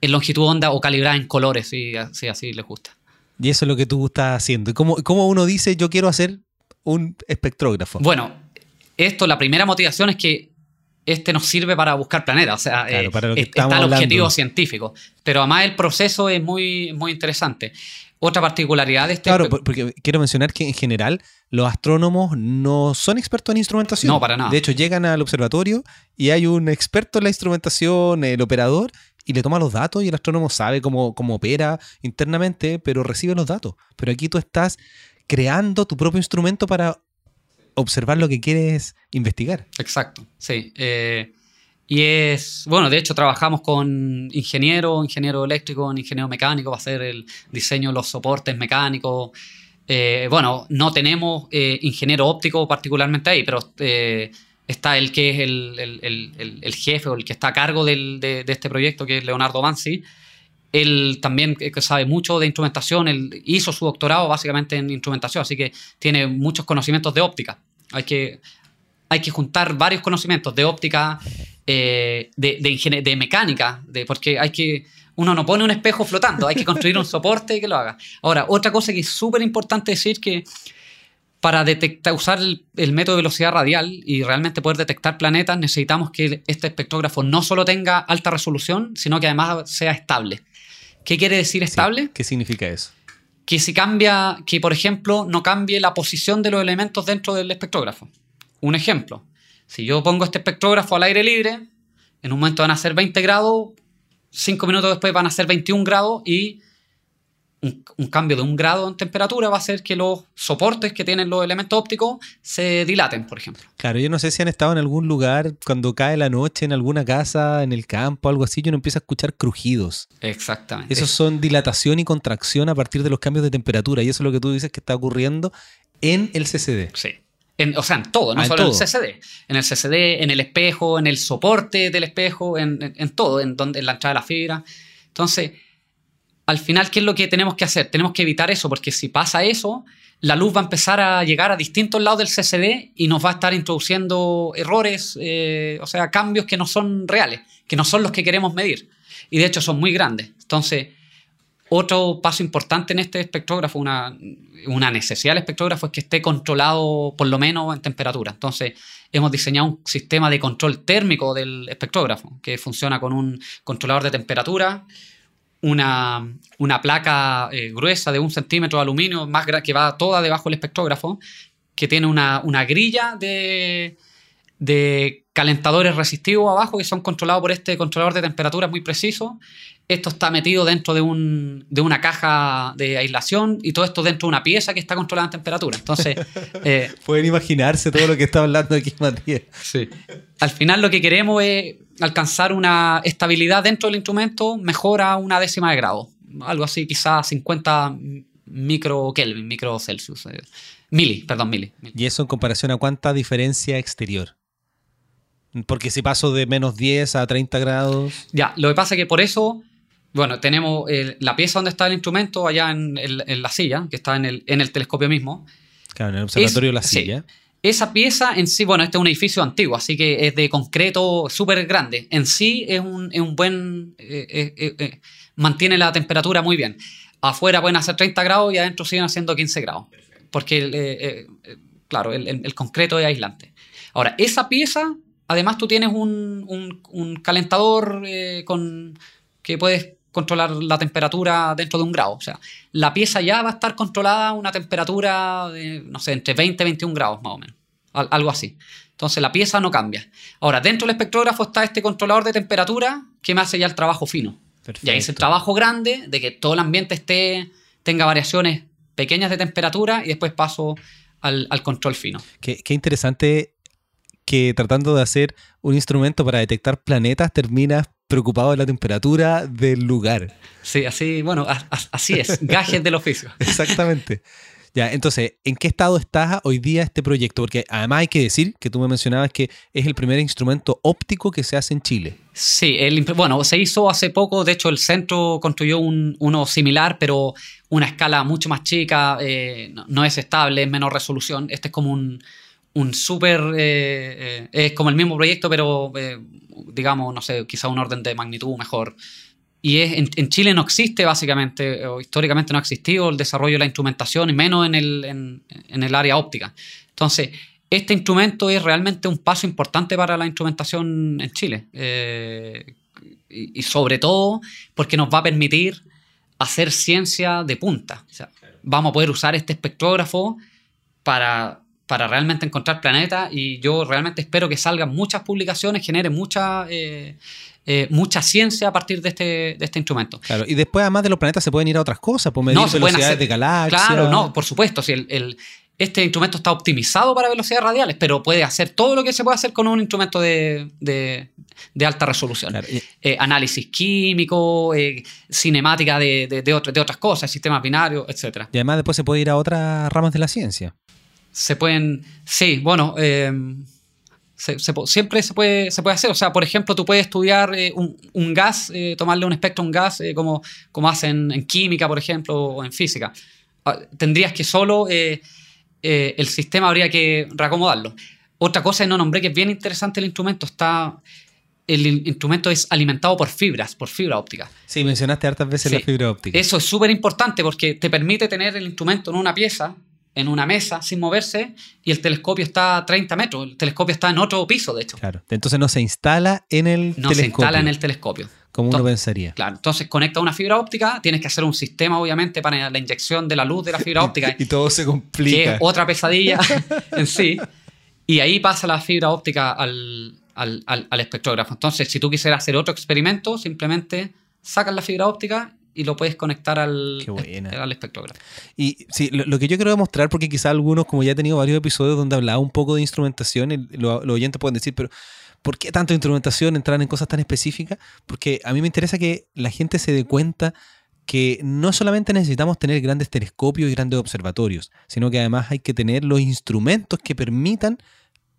longitud onda o calibrada en colores, si, así les gusta. Y eso es lo que tú estás haciendo. ¿Y cómo, cómo uno dice yo quiero hacer un espectrógrafo? Bueno, esto, la primera motivación es que este nos sirve para buscar planetas, o sea, eh, está el objetivo científico, pero además el proceso es muy, muy interesante. Otra particularidad de este... Claro, porque quiero mencionar que en general los astrónomos no son expertos en instrumentación. No, para nada. De hecho, llegan al observatorio y hay un experto en la instrumentación, el operador, y le toma los datos y el astrónomo sabe cómo, cómo opera internamente, pero recibe los datos. Pero aquí tú estás creando tu propio instrumento para observar lo que quieres investigar. Exacto, sí. Eh, y es, bueno, de hecho trabajamos con ingeniero, ingeniero eléctrico, ingeniero mecánico para hacer el diseño de los soportes mecánicos. Eh, bueno, no tenemos eh, ingeniero óptico particularmente ahí, pero está el que es el, jefe o el que está a cargo de, este proyecto, que es Leonardo Bansi. Él también sabe mucho de instrumentación, él hizo su doctorado básicamente en instrumentación, así que tiene muchos conocimientos de óptica. Hay que, hay que juntar varios conocimientos de óptica, eh, de, mecánica, porque hay que, uno no pone un espejo flotando, hay que construir un soporte que lo haga. Ahora, otra cosa que es súper importante decir que para detectar, usar el, método de velocidad radial y realmente poder detectar planetas, necesitamos que este espectrógrafo no solo tenga alta resolución, sino que además sea estable. ¿Qué quiere decir estable? ¿Qué significa eso? Que si cambia, que por ejemplo no cambie la posición de los elementos dentro del espectrógrafo. Un ejemplo, si yo pongo este espectrógrafo al aire libre, en un momento van a ser 20 grados, 5 minutos después van a ser 21 grados y un, cambio de un grado en temperatura va a hacer que los soportes que tienen los elementos ópticos se dilaten, por ejemplo. Claro, yo no sé si han estado en algún lugar cuando cae la noche en alguna casa, en el campo, algo así, y uno empieza a escuchar crujidos. Exactamente. Esos son dilatación y contracción a partir de los cambios de temperatura, y eso es lo que tú dices que está ocurriendo en el CCD. Sí. o sea, en todo, no ah, solo en, el CCD. En el CCD, en el espejo, en el soporte del espejo, en, en todo, en, donde, en la entrada de la fibra. Entonces, al final, ¿qué es lo que tenemos que hacer? Tenemos que evitar eso, porque si pasa eso, la luz va a empezar a llegar a distintos lados del CCD y nos va a estar introduciendo errores, eh, o sea, cambios que no son reales, que no son los que queremos medir. Y de hecho son muy grandes. Entonces, otro paso importante en este espectrógrafo, una, una necesidad del espectrógrafo es que esté controlado por lo menos en temperatura. Entonces, hemos diseñado un sistema de control térmico del espectrógrafo, que funciona con un controlador de temperatura, una, placa eh, gruesa de un centímetro de aluminio más que va toda debajo del espectrógrafo, que tiene una, grilla de, de, calentadores resistivos abajo que son controlados por este controlador de temperatura muy preciso. Esto está metido dentro de, un, de una caja de aislación y todo esto dentro de una pieza que está controlada en temperatura. Entonces, eh, pueden imaginarse todo lo que está hablando aquí Matías. Sí. Al final lo que queremos es alcanzar una estabilidad dentro del instrumento mejora una décima de grado. Algo así, quizás 50 micro Kelvin, micro Celsius. Eh, mili, perdón, mili. ¿Y eso en comparación a cuánta diferencia exterior? Porque si paso de menos 10 a 30 grados. Ya, lo que pasa es que por eso, bueno, tenemos la pieza donde está el instrumento allá en, la silla, que está en el, en el telescopio mismo. Claro, en el observatorio de la silla. Esa pieza en sí, bueno, este es un edificio antiguo, así que es de concreto súper grande. En sí es un, buen... Eh, eh, eh, mantiene la temperatura muy bien. Afuera pueden hacer 30 grados y adentro siguen haciendo 15 grados. Porque, claro, el, concreto es aislante. Ahora, esa pieza, además tú tienes un, calentador con, que puedes controlar la temperatura dentro de un grado. O sea, la pieza ya va a estar controlada a una temperatura de, no sé, entre 20 y 21 grados más o menos. Algo así. Entonces la pieza no cambia. Ahora, dentro del espectrógrafo está este controlador de temperatura que me hace ya el trabajo fino. Perfecto. Y ahí es el trabajo grande de que todo el ambiente esté, tenga variaciones pequeñas de temperatura y después paso al, control fino. Qué, qué interesante que tratando de hacer un instrumento para detectar planetas terminas preocupado de la temperatura del lugar. Sí, así, bueno, así es, gajes del oficio. Exactamente. Ya, entonces, ¿en qué estado está hoy día este proyecto? Porque además hay que decir que tú me mencionabas que es el primer instrumento óptico que se hace en Chile. Sí, el, bueno, se hizo hace poco, de hecho el centro construyó uno similar, pero una escala mucho más chica, eh, no, es estable, es menor resolución. Este es como un, un súper... Eh, es como el mismo proyecto, pero digamos, no sé, quizá un orden de magnitud mejor. Y es, en, Chile no existe básicamente, o históricamente no ha existido el desarrollo de la instrumentación, y menos en el, en el área óptica. Entonces, este instrumento es realmente un paso importante para la instrumentación en Chile. Eh, y, sobre todo porque nos va a permitir hacer ciencia de punta. vamos a poder usar este espectrógrafo para, para realmente encontrar planetas y yo realmente espero que salgan muchas publicaciones, genere mucha... Eh, eh, mucha ciencia a partir de este, de este instrumento. Claro, y después además de los planetas se pueden ir a otras cosas, por medir no, velocidades de galaxias. Claro, no, por supuesto. Si el, el, este instrumento está optimizado para velocidades radiales, pero puede hacer todo lo que se puede hacer con un instrumento de, alta resolución. Eh, análisis químico, cinemática de, de, otras cosas, sistemas binarios, etc. Y además después se puede ir a otras ramas de la ciencia. Se pueden, sí, bueno, eh, siempre se puede, se puede hacer. O sea, por ejemplo, tú puedes estudiar un, gas, tomarle un espectro a un gas, como, como hacen en química, por ejemplo, o en física. Ah, tendrías que solo eh, el sistema habría que reacomodarlo. Otra cosa que no nombré que es bien interesante el instrumento, está el instrumento es alimentado por fibras, por fibra óptica. Sí, mencionaste hartas veces la fibra óptica. Eso es súper importante porque te permite tener el instrumento en una pieza, en una mesa, sin moverse, y el telescopio está a 30 metros. El telescopio está en otro piso, de hecho. Claro. Entonces no se instala en el telescopio. No se instala en el telescopio como uno pensaría. Claro, entonces conecta una fibra óptica, tienes que hacer un sistema, obviamente, para la inyección de la luz de la fibra óptica. y todo se complica. Que es otra pesadilla en sí. Y ahí pasa la fibra óptica al, espectrógrafo. Entonces, si tú quisieras hacer otro experimento, simplemente sacas la fibra óptica y lo puedes conectar al, al espectrógrafo. Y sí, lo, que yo quiero demostrar, porque quizá algunos, como ya he tenido varios episodios donde hablaba un poco de instrumentación, los oyentes pueden decir, pero ¿Por qué tanto instrumentación, entrar en cosas tan específicas? Porque a mí me interesa que la gente se dé cuenta que no solamente necesitamos tener grandes telescopios y grandes observatorios, sino que además hay que tener los instrumentos que permitan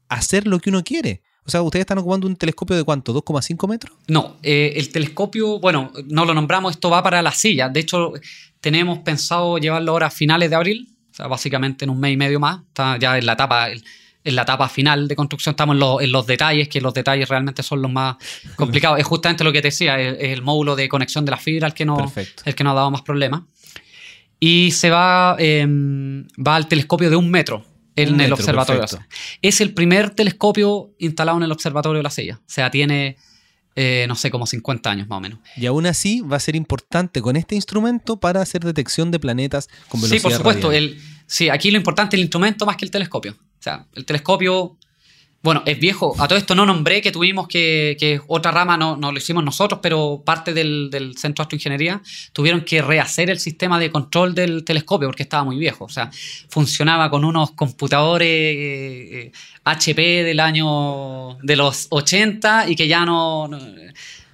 hacer lo que uno quiere. O sea, ¿ustedes están ocupando un telescopio de cuánto? ¿2,5 metros? No, eh, el telescopio, bueno, no lo nombramos, esto va para la silla. De hecho, tenemos pensado llevarlo ahora a finales de abril, o sea, básicamente en un mes y medio más. Está ya en la etapa, en la etapa final de construcción, estamos en, los detalles, que los detalles realmente son los más complicados. es justamente lo que te decía, es, el módulo de conexión de la fibra el que, no, el que nos ha dado más problemas. Y se va, em, va al telescopio de un metro en el observatorio. Es el primer telescopio instalado en el observatorio de la Sella. O sea, tiene, eh, no sé, como 50 años más o menos. Y aún así va a ser importante con este instrumento para hacer detección de planetas con velocidad Sí, por supuesto. El, sí, aquí lo importante es el instrumento más que el telescopio. O sea, el telescopio, bueno, es viejo. A todo esto no nombré que tuvimos que, que otra rama no, no, lo hicimos nosotros, pero parte del, Centro de Astroingeniería tuvieron que rehacer el sistema de control del telescopio porque estaba muy viejo. O sea, funcionaba con unos computadores HP eh, del año de los 80 y que ya no,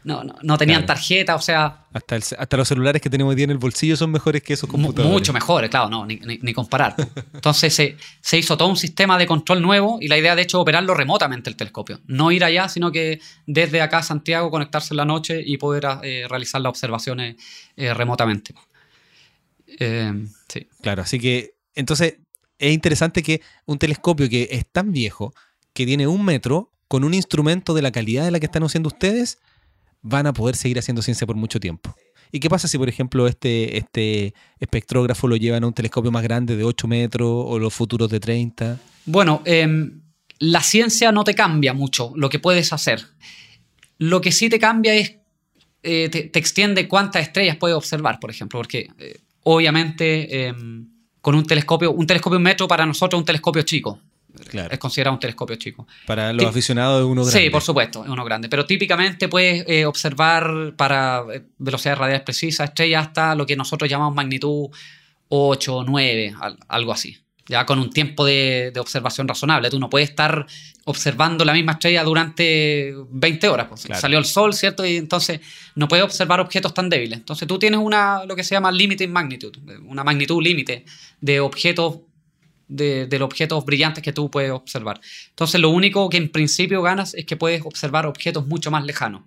no, no tenían tarjeta, o sea... Hasta, hasta los celulares que tenemos hoy día en el bolsillo son mejores que esos computadores. Mucho mejores, claro, no, ni, ni, comparar. Entonces se, se, hizo todo un sistema de control nuevo y la idea de hecho operarlo remotamente el telescopio. No ir allá, sino que desde acá a Santiago conectarse en la noche y poder eh, realizar las observaciones eh, remotamente. Eh, sí. Claro, así que entonces es interesante que un telescopio que es tan viejo, que tiene un metro, con un instrumento de la calidad de la que están haciendo ustedes, van a poder seguir haciendo ciencia por mucho tiempo. ¿Y qué pasa si, por ejemplo, este, este espectrógrafo lo llevan a un telescopio más grande de 8 metros o los futuros de 30? Bueno, em, la ciencia no te cambia mucho lo que puedes hacer. Lo que sí te cambia es, eh, te, extiende cuántas estrellas puedes observar, por ejemplo, porque eh, obviamente em, con un telescopio, un telescopio un metro para nosotros es un telescopio chico. Es considerado un telescopio chico. Para los aficionados es uno grande. Sí, por supuesto, es uno grande. Pero típicamente puedes eh, observar para eh, velocidades radiales precisas estrellas hasta lo que nosotros llamamos magnitud 8, 9, algo así. Ya con un tiempo de, observación razonable. Tú no puedes estar observando la misma estrella durante 20 horas. Pues. Salió el sol, ¿cierto? Y entonces no puedes observar objetos tan débiles. Entonces tú tienes una, lo que se llama limited magnitude, una magnitud límite de objetos de, los objetos brillantes que tú puedes observar. Entonces lo único que en principio ganas es que puedes observar objetos mucho más lejanos.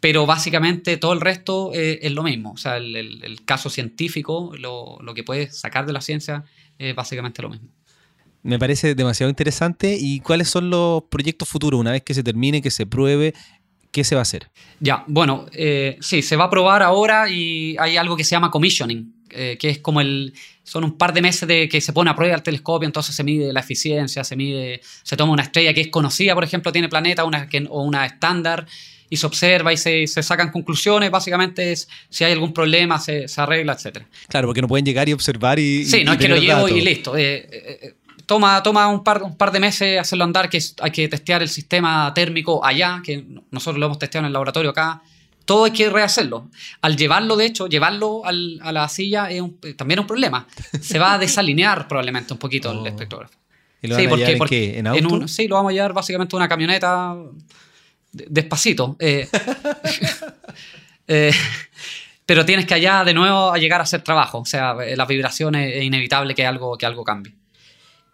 Pero básicamente todo el resto eh, es lo mismo. O sea, el, caso científico, lo, que puedes sacar de la ciencia es básicamente lo mismo. Me parece demasiado interesante. ¿Y cuáles son los proyectos futuros? Una vez que se termine, que se pruebe, ¿qué se va a hacer? Ya, bueno, eh, sí, se va a probar ahora y hay algo que se llama commissioning, eh, que es como el... Son un par de meses de que se pone a prueba el telescopio, entonces se mide la eficiencia, se mide... Se toma una estrella que es conocida, por ejemplo, tiene planeta una, que, o una estándar, y se observa y se, se, sacan conclusiones. Básicamente es si hay algún problema, se, se arregla, etc. Claro, porque no pueden llegar y observar y. Sí, y, no y es que lo llevo y listo. Eh, eh, eh, toma toma un, par, un par de meses hacerlo andar, que es- hay que testear el sistema térmico allá, que nosotros lo hemos testeado en el laboratorio acá. Todo hay que rehacerlo. Al llevarlo, de hecho, llevarlo al- a la silla es un- también es un problema. Se va a desalinear probablemente un poquito el Oh. espectrógrafo. ¿Y lo van a llevar en qué? ¿En auto? un- sí, lo vamos a llevar básicamente en una camioneta de- despacito. eh. Eh, pero tienes que allá de nuevo a llegar a hacer trabajo. O sea, eh, las vibraciones es inevitable que algo, que algo cambie.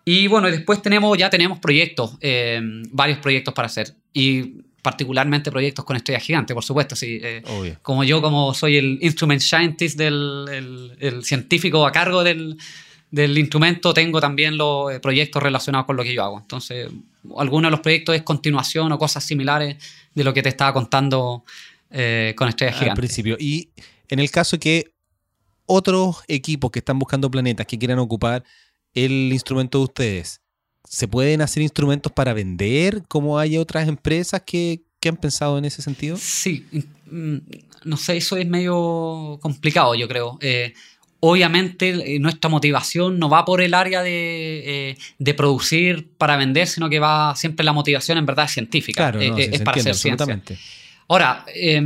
Y bueno, y después tenemos, ya tenemos proyectos, eh, varios proyectos para hacer. Y particularmente proyectos con estrellas gigantes, por supuesto. Sí, eh, como yo, como soy el instrument scientist, del, el, el científico a cargo del, del instrumento, tengo también los eh, proyectos relacionados con lo que yo hago. Entonces, algunos de los proyectos es continuación o cosas similares de lo que te estaba contando eh, con estrellas Al gigantes. principio. Y en el caso que otros equipos que están buscando planetas que quieran ocupar el instrumento de ustedes, ¿se pueden hacer instrumentos para vender como hay otras empresas que, que han pensado en ese sentido? Sí, mm, no sé, eso es medio complicado, yo creo. Eh, obviamente, eh, nuestra motivación no va por el área de, eh, de producir para vender, sino que va siempre la motivación en verdad científica. Claro, no, eh, sí, es para entiende hacer ciencia. Ahora, eh,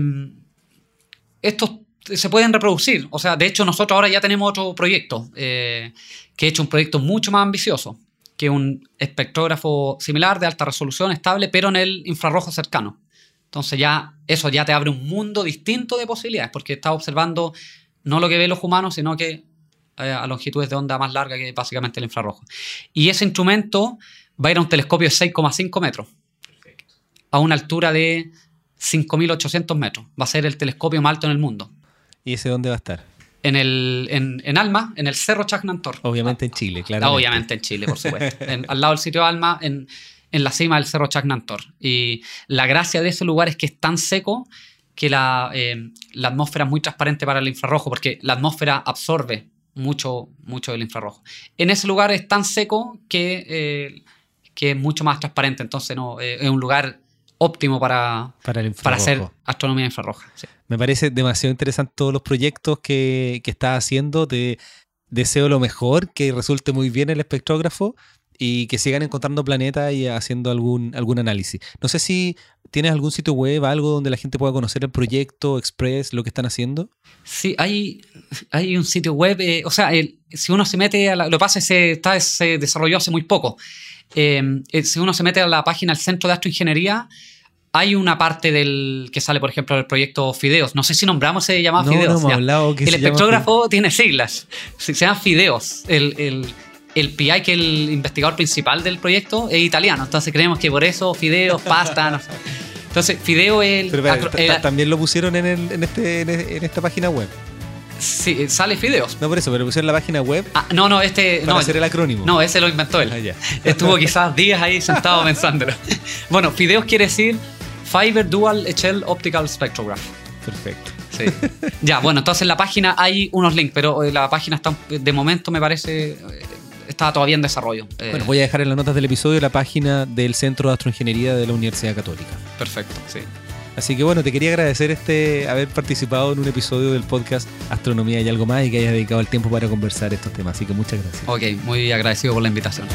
estos se pueden reproducir. O sea, de hecho, nosotros ahora ya tenemos otro proyecto, que he hecho un proyecto mucho más ambicioso, que un espectrógrafo similar de alta resolución, estable, pero en el infrarrojo cercano. Entonces ya eso ya te abre un mundo distinto de posibilidades, porque estás observando no lo que ven los humanos, sino que eh, a longitudes de onda más larga que básicamente el infrarrojo. Y ese instrumento va a ir a un telescopio de 6,5 metros, a una altura de 5.800 metros. Va a ser el telescopio más alto en el mundo. ¿Y ese dónde va a estar? En, el, en, en Alma, en el Cerro Chacnantor. Obviamente en Chile, claro. Ah, Obviamente en Chile, por supuesto. En- al lado del sitio Alma, en, en la cima del Cerro Chacnantor. Y la gracia de ese lugar es que es tan seco que la, eh, la atmósfera es muy transparente para el infrarrojo, porque la atmósfera absorbe mucho, mucho del infrarrojo. En ese lugar es tan seco que, eh, que es mucho más transparente, entonces no, eh, es un lugar óptimo para, Para el para hacer astronomía infrarroja. sí. Me parece demasiado interesante todos los proyectos que, que estás haciendo. Te deseo lo mejor, que resulte muy bien el espectrógrafo y que sigan encontrando planetas y haciendo algún, algún análisis. No sé si tienes algún sitio web, algo donde la gente pueda conocer el proyecto, Express, lo que están haciendo. Sí, hay, hay un sitio web, eh, o sea, el- si uno se mete a la, lo que pasa es que se, está- se desarrolló hace muy poco. Eh, eh, si uno se mete a la página del Centro de Astroingeniería, hay una parte del que sale, por ejemplo, del proyecto Fideos. No sé si nombramos se llamaba no, Fideos. no hablado que el llama- espectrógrafo tiene siglas, se, se llama Fideos. El, el, el PI, que es el investigador principal del proyecto, es italiano, entonces creemos que por eso Fideos, pasta. no sé. Entonces, Fideo es el, Pero el- también lo pusieron en, el- en este, en, en esta página web. sí, sale Fideos. No por eso, pero pusieron la página web Ah, no, no, este. para no, hacer el acrónimo. No, ese lo inventó él. Ah. Estuvo quizás días ahí sentado pensándolo. Bueno, Fideos quiere decir Fiber Dual Echel Optical Spectrograph. Perfecto. Sí. ya, bueno, entonces en la página hay unos links, pero eh, la página está, de momento me parece, eh, está todavía en desarrollo. Eh, Bueno, voy a dejar en las notas del episodio la página del Centro de Astroingeniería de la Universidad Católica. Perfecto, sí. Así que bueno, te quería agradecer este haber participado en un episodio del podcast Astronomía y algo más y que hayas dedicado el tiempo para conversar estos temas. Así que muchas gracias. Ok, muy agradecido por la invitación.